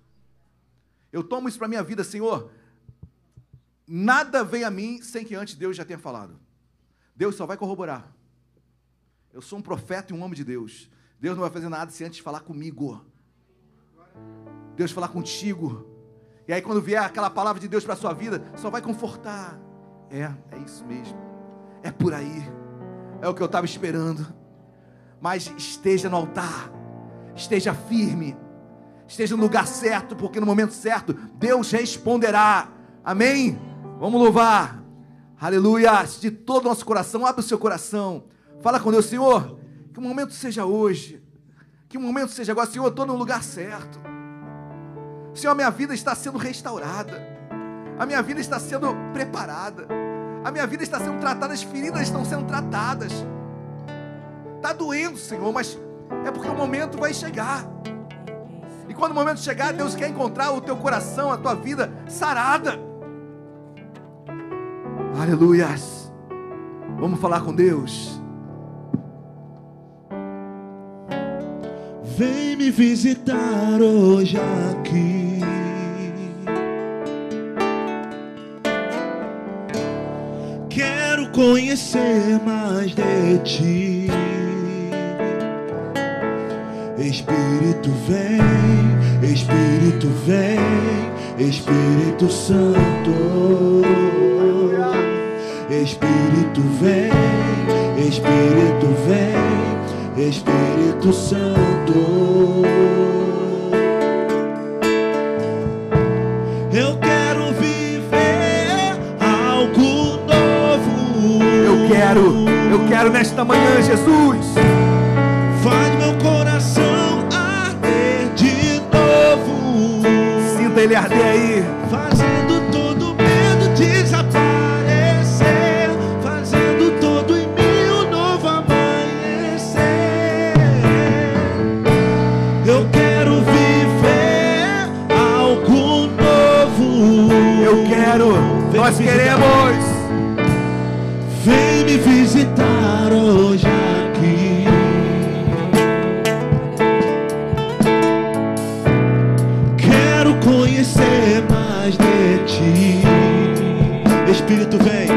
Eu tomo isso para a minha vida, Senhor. Nada vem a mim sem que antes Deus já tenha falado. Deus só vai corroborar. Eu sou um profeta e um homem de Deus. Deus não vai fazer nada sem antes falar comigo. Deus falar contigo. E aí, quando vier aquela palavra de Deus para a sua vida, só vai confortar. É, é isso mesmo. É por aí. É o que eu estava esperando. Mas esteja no altar. Esteja firme. Esteja no lugar certo, porque no momento certo Deus responderá. Amém? Vamos louvar. Aleluia. De todo o nosso coração, abre o seu coração. Fala com Deus, Senhor. Que o momento seja hoje. Que o momento seja agora, Senhor. Estou no lugar certo. Senhor, a minha vida está sendo restaurada. A minha vida está sendo preparada. A minha vida está sendo tratada, as feridas estão sendo tratadas. Está doendo, Senhor, mas é porque o momento vai chegar. E quando o momento chegar, Deus quer encontrar o teu coração, a tua vida sarada. Aleluias. Vamos falar com Deus. Vem me visitar hoje aqui. Quero conhecer mais de ti. Espírito vem, Espírito vem, Espírito Santo. Espírito vem, Espírito vem, Espírito Santo. Eu quero viver algo novo. Eu quero, eu quero nesta manhã, Jesus. Faz meu coração arder de novo. Sinta ele arder aí. Fazendo nós queremos. Vem me visitar hoje aqui. Quero conhecer mais de ti. Espírito vem,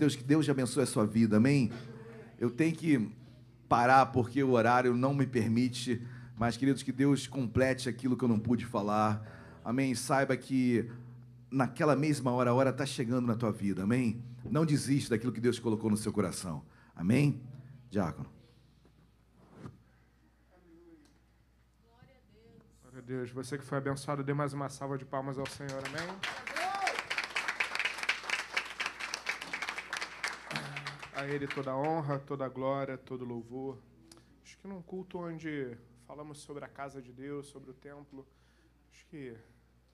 Deus, que Deus abençoe a sua vida. Amém. Eu tenho que parar porque o horário não me permite. Mas, queridos, que Deus complete aquilo que eu não pude falar. Amém. Saiba que naquela mesma hora, a hora está chegando na tua vida. Amém. Não desista daquilo que Deus colocou no seu coração. Amém. Diácono. Glória a Deus. Você que foi abençoado, dê mais uma salva de palmas ao Senhor. Amém. A Ele toda a honra, toda a glória, todo louvor. Acho que num culto onde falamos sobre a casa de Deus, sobre o templo, acho que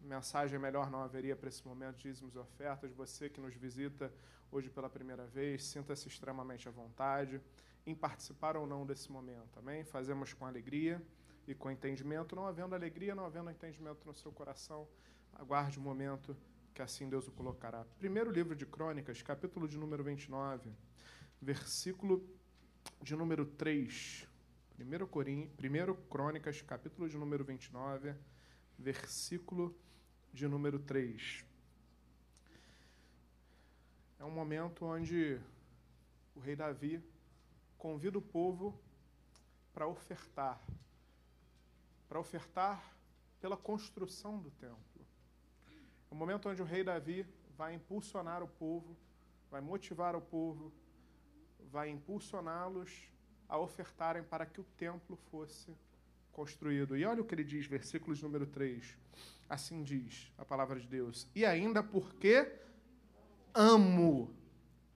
mensagem melhor não haveria para esse momento dízimos e ofertas. Você que nos visita hoje pela primeira vez, sinta-se extremamente à vontade em participar ou não desse momento. Amém? Fazemos com alegria e com entendimento. Não havendo alegria, não havendo entendimento no seu coração, aguarde o momento que assim Deus o colocará. Primeiro livro de Crônicas, capítulo de número 29, versículo de número 3. Primeiro, Corim... Primeiro Crônicas, capítulo de número 29, versículo de número 3. É um momento onde o rei Davi convida o povo para ofertar para ofertar pela construção do templo. É um momento onde o rei Davi vai impulsionar o povo, vai motivar o povo, vai impulsioná-los a ofertarem para que o templo fosse construído. E olha o que ele diz, versículos número 3. Assim diz a palavra de Deus. E ainda porque amo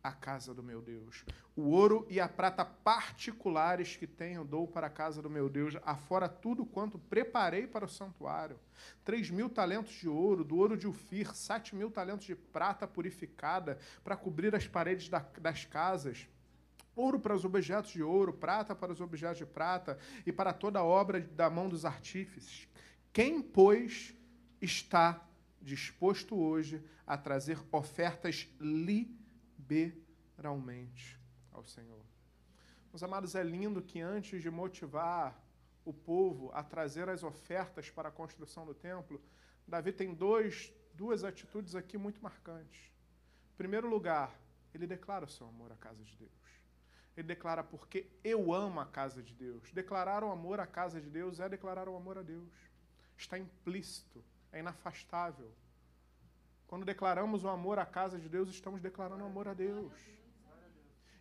a casa do meu Deus. O ouro e a prata particulares que tenho dou para a casa do meu Deus, afora tudo quanto preparei para o santuário. Três mil talentos de ouro, do ouro de Ufir, sete mil talentos de prata purificada para cobrir as paredes da, das casas. Ouro para os objetos de ouro, prata para os objetos de prata e para toda a obra da mão dos artífices. Quem, pois, está disposto hoje a trazer ofertas liberalmente ao Senhor. Meus amados, é lindo que antes de motivar o povo a trazer as ofertas para a construção do templo, Davi tem dois, duas atitudes aqui muito marcantes. Em primeiro lugar, ele declara o seu amor à casa de Deus. Ele declara porque eu amo a casa de Deus. Declarar o amor à casa de Deus é declarar o amor a Deus. Está implícito, é inafastável. Quando declaramos o amor à casa de Deus, estamos declarando o amor a Deus.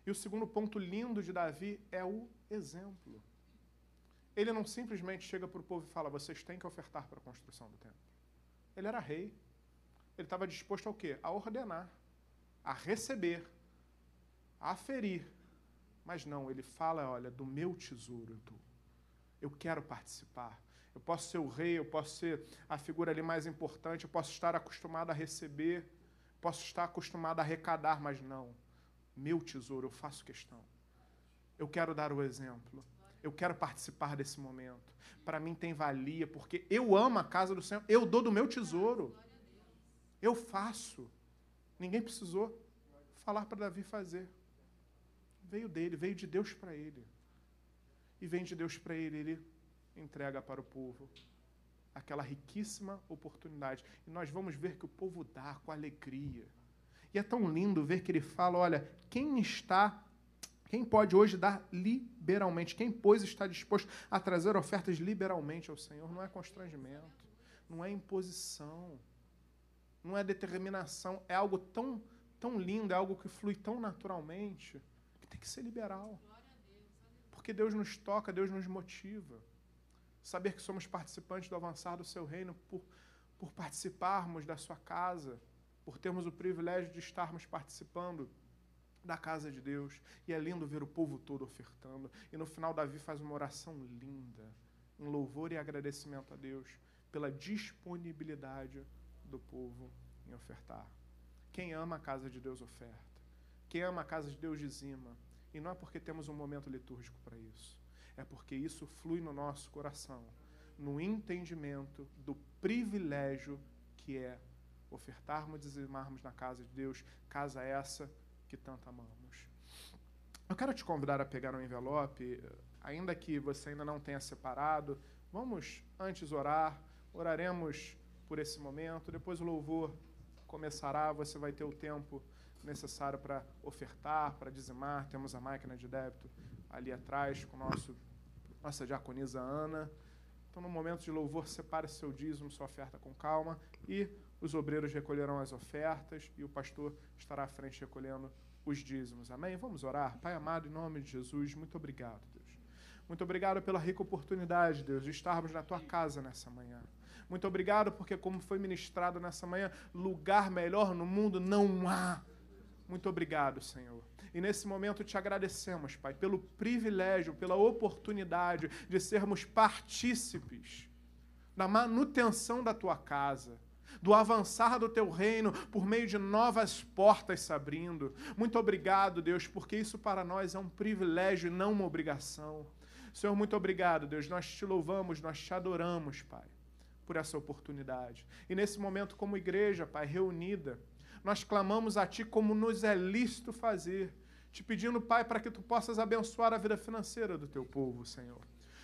E o segundo ponto lindo de Davi é o exemplo. Ele não simplesmente chega para o povo e fala: vocês têm que ofertar para a construção do templo. Ele era rei. Ele estava disposto ao quê? A ordenar, a receber, a aferir. Mas não, ele fala: olha, do meu tesouro eu dou. Eu quero participar. Eu posso ser o rei, eu posso ser a figura ali mais importante, eu posso estar acostumado a receber, posso estar acostumado a arrecadar, mas não. Meu tesouro, eu faço questão. Eu quero dar o exemplo. Eu quero participar desse momento. Para mim tem valia, porque eu amo a casa do Senhor, eu dou do meu tesouro. Eu faço. Ninguém precisou falar para Davi fazer. Veio dele, veio de Deus para ele. E vem de Deus para ele, ele entrega para o povo. aquela riquíssima oportunidade. E nós vamos ver que o povo dá com alegria. E é tão lindo ver que ele fala: olha, quem está, quem pode hoje dar liberalmente, quem, pois, está disposto a trazer ofertas liberalmente ao Senhor, não é constrangimento, não é imposição, não é determinação, é algo tão, tão lindo, é algo que flui tão naturalmente, tem que ser liberal. Porque Deus nos toca, Deus nos motiva. Saber que somos participantes do avançar do seu reino por, por participarmos da sua casa, por termos o privilégio de estarmos participando da casa de Deus. E é lindo ver o povo todo ofertando. E no final, Davi faz uma oração linda, em louvor e agradecimento a Deus pela disponibilidade do povo em ofertar. Quem ama a casa de Deus oferta. Quem ama a casa de Deus dizima. E não é porque temos um momento litúrgico para isso. É porque isso flui no nosso coração, no entendimento do privilégio que é ofertarmos e dizimarmos na casa de Deus, casa essa que tanto amamos. Eu quero te convidar a pegar um envelope, ainda que você ainda não tenha separado, vamos antes orar, oraremos por esse momento, depois o louvor começará, você vai ter o tempo necessário para ofertar, para dizimar. Temos a máquina de débito ali atrás com nosso, nossa diaconisa Ana. Então, no momento de louvor, separe seu dízimo, sua oferta com calma e os obreiros recolherão as ofertas e o pastor estará à frente recolhendo os dízimos. Amém? Vamos orar. Pai amado, em nome de Jesus, muito obrigado, Deus. Muito obrigado pela rica oportunidade, Deus, de estarmos na tua casa nessa manhã. Muito obrigado porque, como foi ministrado nessa manhã, lugar melhor no mundo não há. Muito obrigado, Senhor. E nesse momento te agradecemos, Pai, pelo privilégio, pela oportunidade de sermos partícipes da manutenção da tua casa do avançar do teu reino por meio de novas portas se abrindo. Muito obrigado, Deus, porque isso para nós é um privilégio e não uma obrigação. Senhor, muito obrigado, Deus. Nós te louvamos, nós te adoramos, Pai, por essa oportunidade. E nesse momento, como igreja, Pai, reunida, nós clamamos a Ti como nos é lícito fazer, te pedindo, Pai, para que Tu possas abençoar a vida financeira do Teu povo, Senhor.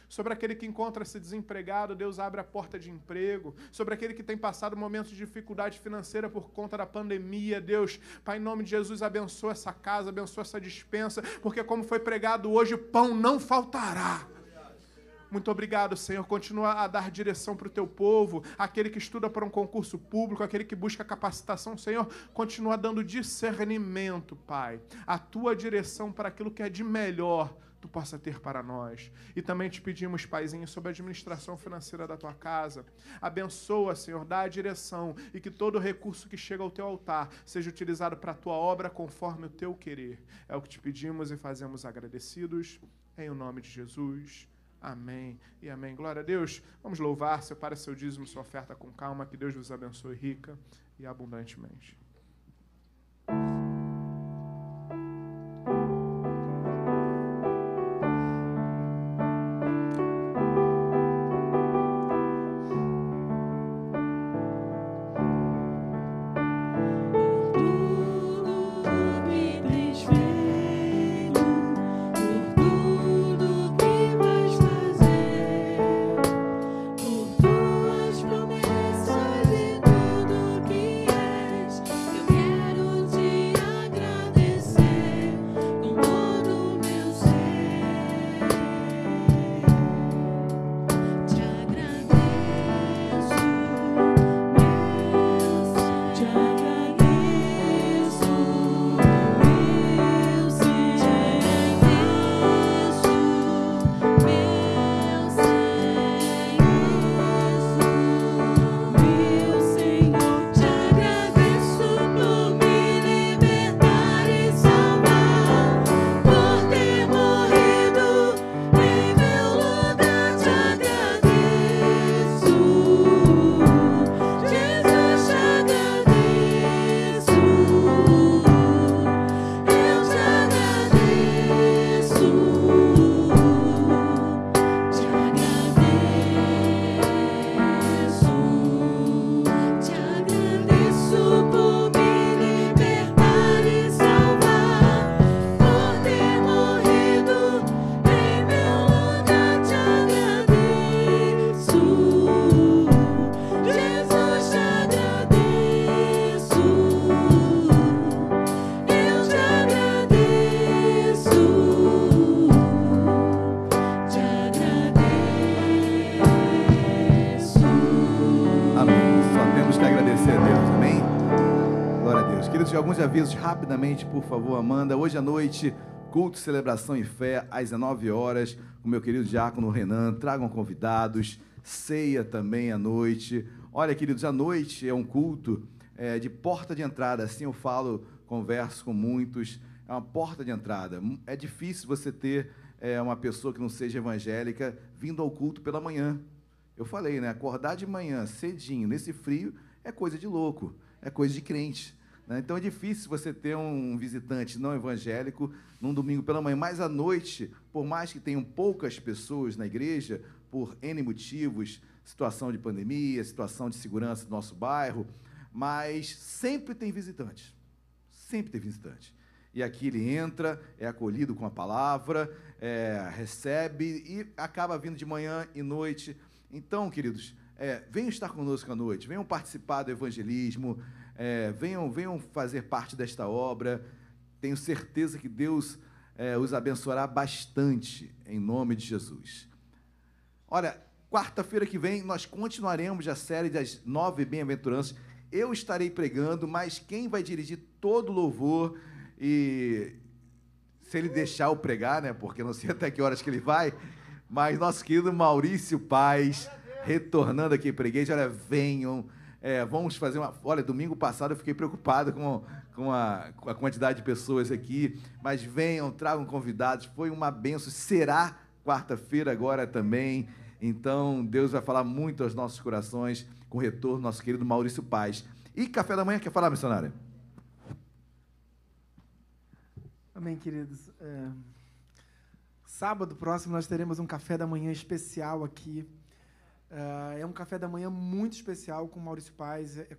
Sobre aquele que encontra-se desempregado, Deus abre a porta de emprego. Sobre aquele que tem passado momentos de dificuldade financeira por conta da pandemia, Deus, Pai, em nome de Jesus, abençoa essa casa, abençoa essa dispensa, porque como foi pregado hoje, pão não faltará. Muito obrigado, Senhor. Continua a dar direção para o teu povo, aquele que estuda para um concurso público, aquele que busca capacitação, Senhor. Continua dando discernimento, Pai. A tua direção para aquilo que é de melhor tu possa ter para nós. E também te pedimos, Paizinho, sobre a administração financeira da tua casa. Abençoa, Senhor, dá a direção e que todo recurso que chega ao teu altar seja utilizado para a tua obra conforme o teu querer. É o que te pedimos e fazemos agradecidos. Em o nome de Jesus. Amém e amém. Glória a Deus. Vamos louvar, separe seu dízimo, sua oferta com calma. Que Deus vos abençoe rica e abundantemente. Alguns avisos rapidamente, por favor, Amanda. Hoje à noite, culto, celebração e fé, às 19 horas, com meu querido diácono Renan. Tragam convidados, ceia também à noite. Olha, queridos, à noite é um culto é, de porta de entrada. Assim eu falo, converso com muitos. É uma porta de entrada. É difícil você ter é, uma pessoa que não seja evangélica vindo ao culto pela manhã. Eu falei, né? Acordar de manhã, cedinho, nesse frio, é coisa de louco, é coisa de crente. Né? Então é difícil você ter um visitante não evangélico num domingo pela manhã, mas à noite, por mais que tenham poucas pessoas na igreja, por N motivos, situação de pandemia, situação de segurança do nosso bairro, mas sempre tem visitante. Sempre tem visitante. E aqui ele entra, é acolhido com a palavra, é, recebe e acaba vindo de manhã e noite. Então, queridos, é, venham estar conosco à noite, venham participar do evangelismo, é, venham, venham fazer parte desta obra. Tenho certeza que Deus é, os abençoará bastante, em nome de Jesus. Olha, quarta-feira que vem nós continuaremos a série das nove bem-aventuranças. Eu estarei pregando, mas quem vai dirigir todo o louvor e se ele deixar eu pregar, né? Porque não sei até que horas que ele vai, mas nosso querido Maurício Paz, retornando aqui igreja, olha, venham, é, vamos fazer uma. Olha, domingo passado eu fiquei preocupado com, com, a, com a quantidade de pessoas aqui, mas venham, tragam convidados, foi uma benção, será quarta-feira agora também. Então, Deus vai falar muito aos nossos corações com o retorno do nosso querido Maurício Paz. E café da manhã, quer falar, missionária? Amém, queridos. É... Sábado próximo nós teremos um café da manhã especial aqui. É, é um café da manhã muito especial com Maurício Paz. É,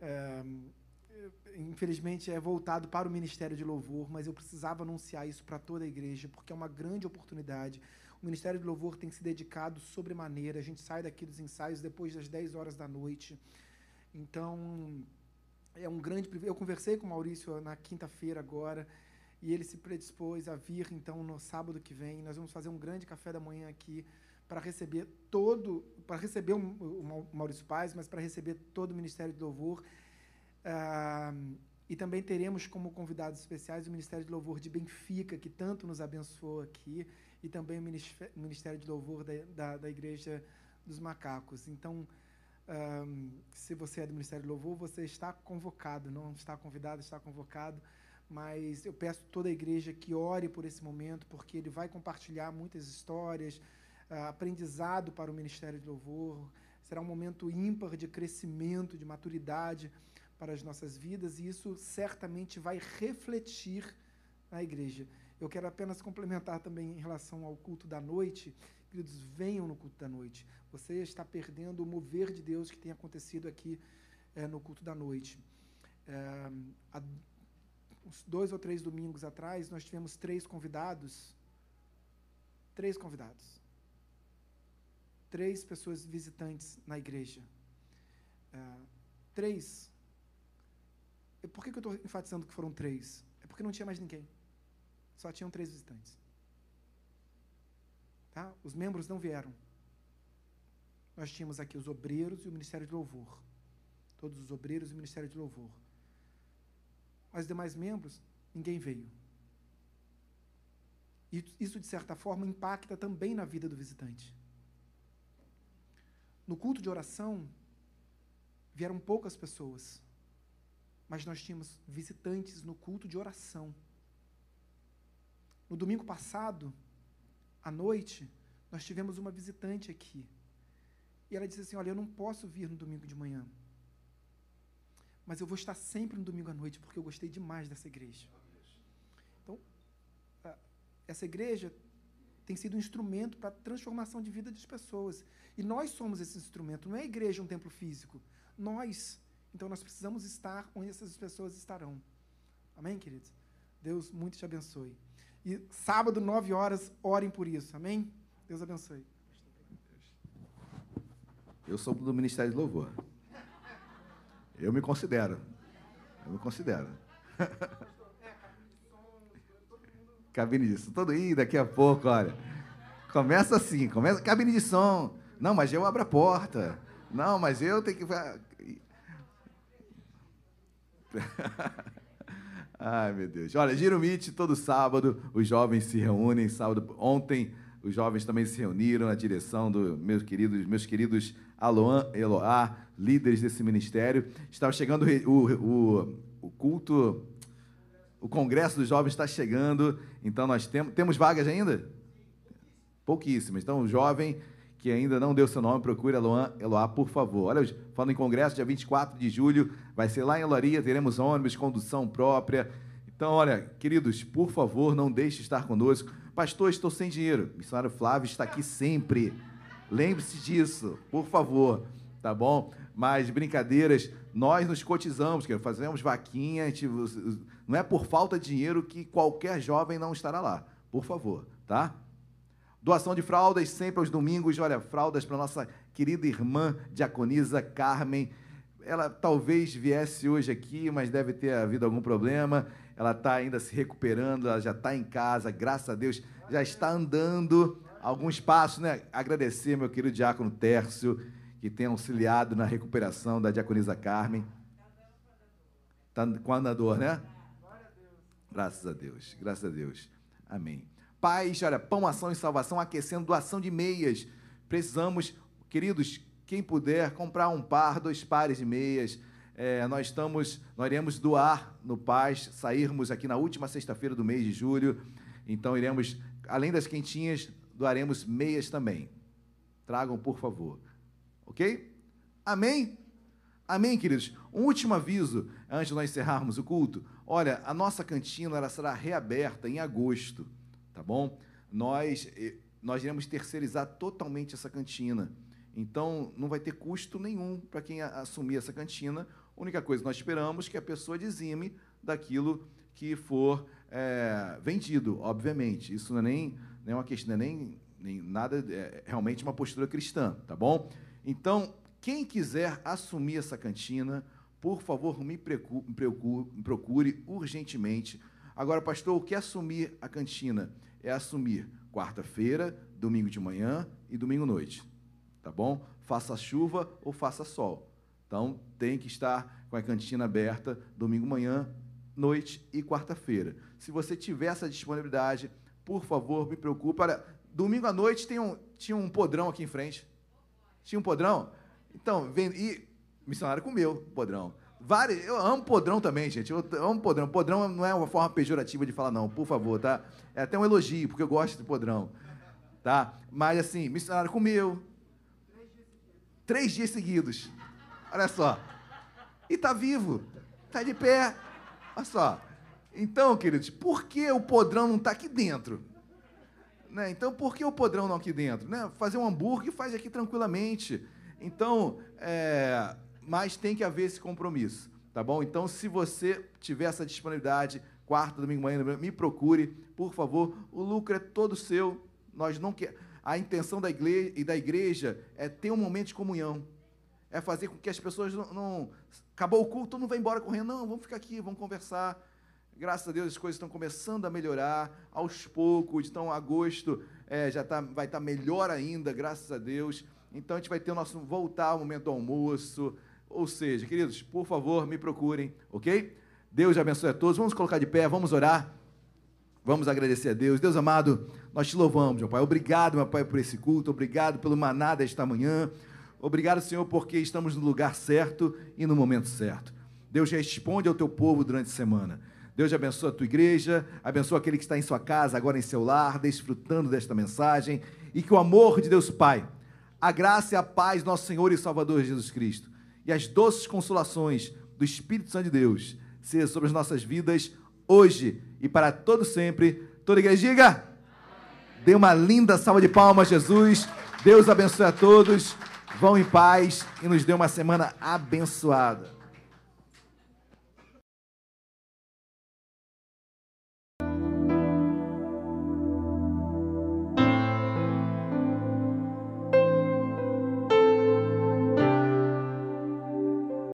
é, infelizmente é voltado para o Ministério de Louvor, mas eu precisava anunciar isso para toda a igreja, porque é uma grande oportunidade. O Ministério de Louvor tem se dedicado sobremaneira. A gente sai daqui dos ensaios depois das 10 horas da noite. Então, é um grande privilégio. Eu conversei com o Maurício na quinta-feira agora e ele se predispôs a vir então no sábado que vem. Nós vamos fazer um grande café da manhã aqui para receber todo, para receber o Maurício Paz, mas para receber todo o Ministério de Louvor. Uh, e também teremos como convidados especiais o Ministério de Louvor de Benfica, que tanto nos abençoou aqui, e também o Ministério de Louvor da, da, da Igreja dos Macacos. Então, um, se você é do Ministério de Louvor, você está convocado, não está convidado, está convocado mas eu peço toda a igreja que ore por esse momento, porque ele vai compartilhar muitas histórias, aprendizado para o Ministério de Louvor. Será um momento ímpar de crescimento, de maturidade para as nossas vidas, e isso certamente vai refletir na igreja. Eu quero apenas complementar também em relação ao culto da noite. Queridos, venham no culto da noite. Você está perdendo o mover de Deus que tem acontecido aqui é, no culto da noite. É, a, uns dois ou três domingos atrás, nós tivemos três convidados. Três convidados. Três pessoas visitantes na igreja. Uh, três. E por que, que eu estou enfatizando que foram três? É porque não tinha mais ninguém. Só tinham três visitantes. Tá? Os membros não vieram. Nós tínhamos aqui os obreiros e o Ministério de Louvor. Todos os obreiros e o Ministério de Louvor. Mas os demais membros, ninguém veio. E isso, de certa forma, impacta também na vida do visitante. No culto de oração, vieram poucas pessoas, mas nós tínhamos visitantes no culto de oração. No domingo passado, à noite, nós tivemos uma visitante aqui. E ela disse assim: Olha, eu não posso vir no domingo de manhã mas eu vou estar sempre no domingo à noite, porque eu gostei demais dessa igreja. Então, essa igreja tem sido um instrumento para a transformação de vida das pessoas. E nós somos esse instrumento, não é a igreja um templo físico. Nós. Então, nós precisamos estar onde essas pessoas estarão. Amém, queridos? Deus muito te abençoe. E sábado, nove horas, orem por isso. Amém? Deus abençoe. Eu sou do Ministério de Louvor. Eu me considero. Eu me considero. cabine de som. Todo aí, daqui a pouco, olha. Começa assim, começa cabine de som. Não, mas eu abro a porta. Não, mas eu tenho que. Ai, meu Deus. Olha, Giromite, todo sábado, os jovens se reúnem. Sábado, ontem, os jovens também se reuniram na direção dos meus queridos, meus queridos Aloan, Eloá, líderes desse ministério. Estava chegando o, o, o culto, o congresso dos jovens está chegando. Então, nós temos, temos vagas ainda? Pouquíssimas. Então, o jovem que ainda não deu seu nome, procure a Luan Eloá, por favor. Olha, falando em congresso, dia 24 de julho, vai ser lá em Olaria, teremos ônibus, condução própria. Então, olha, queridos, por favor, não deixe de estar conosco. Pastor, estou sem dinheiro. Missionário Flávio está aqui sempre. Lembre-se disso, por favor, tá bom? Mas brincadeiras, nós nos cotizamos, fazemos vaquinha, gente, não é por falta de dinheiro que qualquer jovem não estará lá. Por favor, tá? Doação de fraldas sempre aos domingos. Olha, fraldas para nossa querida irmã diaconisa Carmen. Ela talvez viesse hoje aqui, mas deve ter havido algum problema. Ela está ainda se recuperando, ela já está em casa, graças a Deus, já está andando alguns passos, né? Agradecer meu querido diácono Tércio, que tem auxiliado na recuperação da diaconisa Carmen. Está com a andador, né? Graças a Deus, graças a Deus. Amém. Paz, olha, pão, ação e salvação, aquecendo doação de meias. Precisamos, queridos, quem puder, comprar um par, dois pares de meias. É, nós estamos, nós iremos doar no Paz, sairmos aqui na última sexta-feira do mês de julho. Então iremos, além das quentinhas, doaremos meias também. Tragam, por favor. Ok? Amém? Amém, queridos? Um último aviso antes de nós encerrarmos o culto. Olha, a nossa cantina ela será reaberta em agosto tá bom? Nós, nós iremos terceirizar totalmente essa cantina. Então, não vai ter custo nenhum para quem assumir essa cantina. A única coisa que nós esperamos é que a pessoa dizime daquilo que for é, vendido, obviamente. Isso não é nem, nem uma questão, é nem, nem nada, é realmente uma postura cristã, tá bom? Então, quem quiser assumir essa cantina, por favor, me procure, me procure urgentemente. Agora, pastor, o que é assumir a cantina? é assumir quarta-feira, domingo de manhã e domingo noite. Tá bom? Faça chuva ou faça sol. Então, tem que estar com a cantina aberta domingo manhã, noite e quarta-feira. Se você tiver essa disponibilidade, por favor, me preocupe. Olha, domingo à noite tem um, tinha um podrão aqui em frente. Tinha um podrão? Então, vem, e missionário comeu podrão. Vários, eu amo podrão também, gente. Eu amo podrão. Podrão não é uma forma pejorativa de falar, não, por favor, tá? É até um elogio, porque eu gosto de podrão. Tá? Mas assim, missionário comeu. Três dias seguidos. Olha só. E tá vivo. Tá de pé. Olha só. Então, queridos, por que o podrão não está aqui dentro? Né? Então, por que o podrão não aqui dentro? Né? Fazer um hambúrguer faz aqui tranquilamente. Então, é, mas tem que haver esse compromisso, tá bom? Então, se você tiver essa disponibilidade, quarta, domingo, manhã, me procure, por favor. O lucro é todo seu. Nós não quer. A intenção da igreja e da igreja é ter um momento de comunhão, é fazer com que as pessoas não, não acabou o culto, não vai embora correndo, não, vamos ficar aqui, vamos conversar. Graças a Deus as coisas estão começando a melhorar aos poucos. Então, agosto é, já tá, vai estar tá melhor ainda, graças a Deus. Então, a gente vai ter o nosso voltar ao momento do almoço, ou seja, queridos, por favor, me procurem, ok? Deus abençoe a todos. Vamos colocar de pé, vamos orar. Vamos agradecer a Deus. Deus amado, nós te louvamos, meu Pai. Obrigado, meu Pai, por esse culto. Obrigado pelo maná desta manhã. Obrigado, Senhor, porque estamos no lugar certo e no momento certo. Deus responde ao teu povo durante a semana. Deus abençoe a tua igreja, abençoe aquele que está em sua casa, agora em seu lar, desfrutando desta mensagem. E que o amor de Deus Pai, a graça e a paz nosso Senhor e Salvador Jesus Cristo e as doces consolações do Espírito Santo de Deus seja sobre as nossas vidas hoje e para todo sempre. Toda igreja diga. Dê uma linda salva de palmas, Jesus. Deus abençoe a todos. Vão em paz e nos dê uma semana abençoada.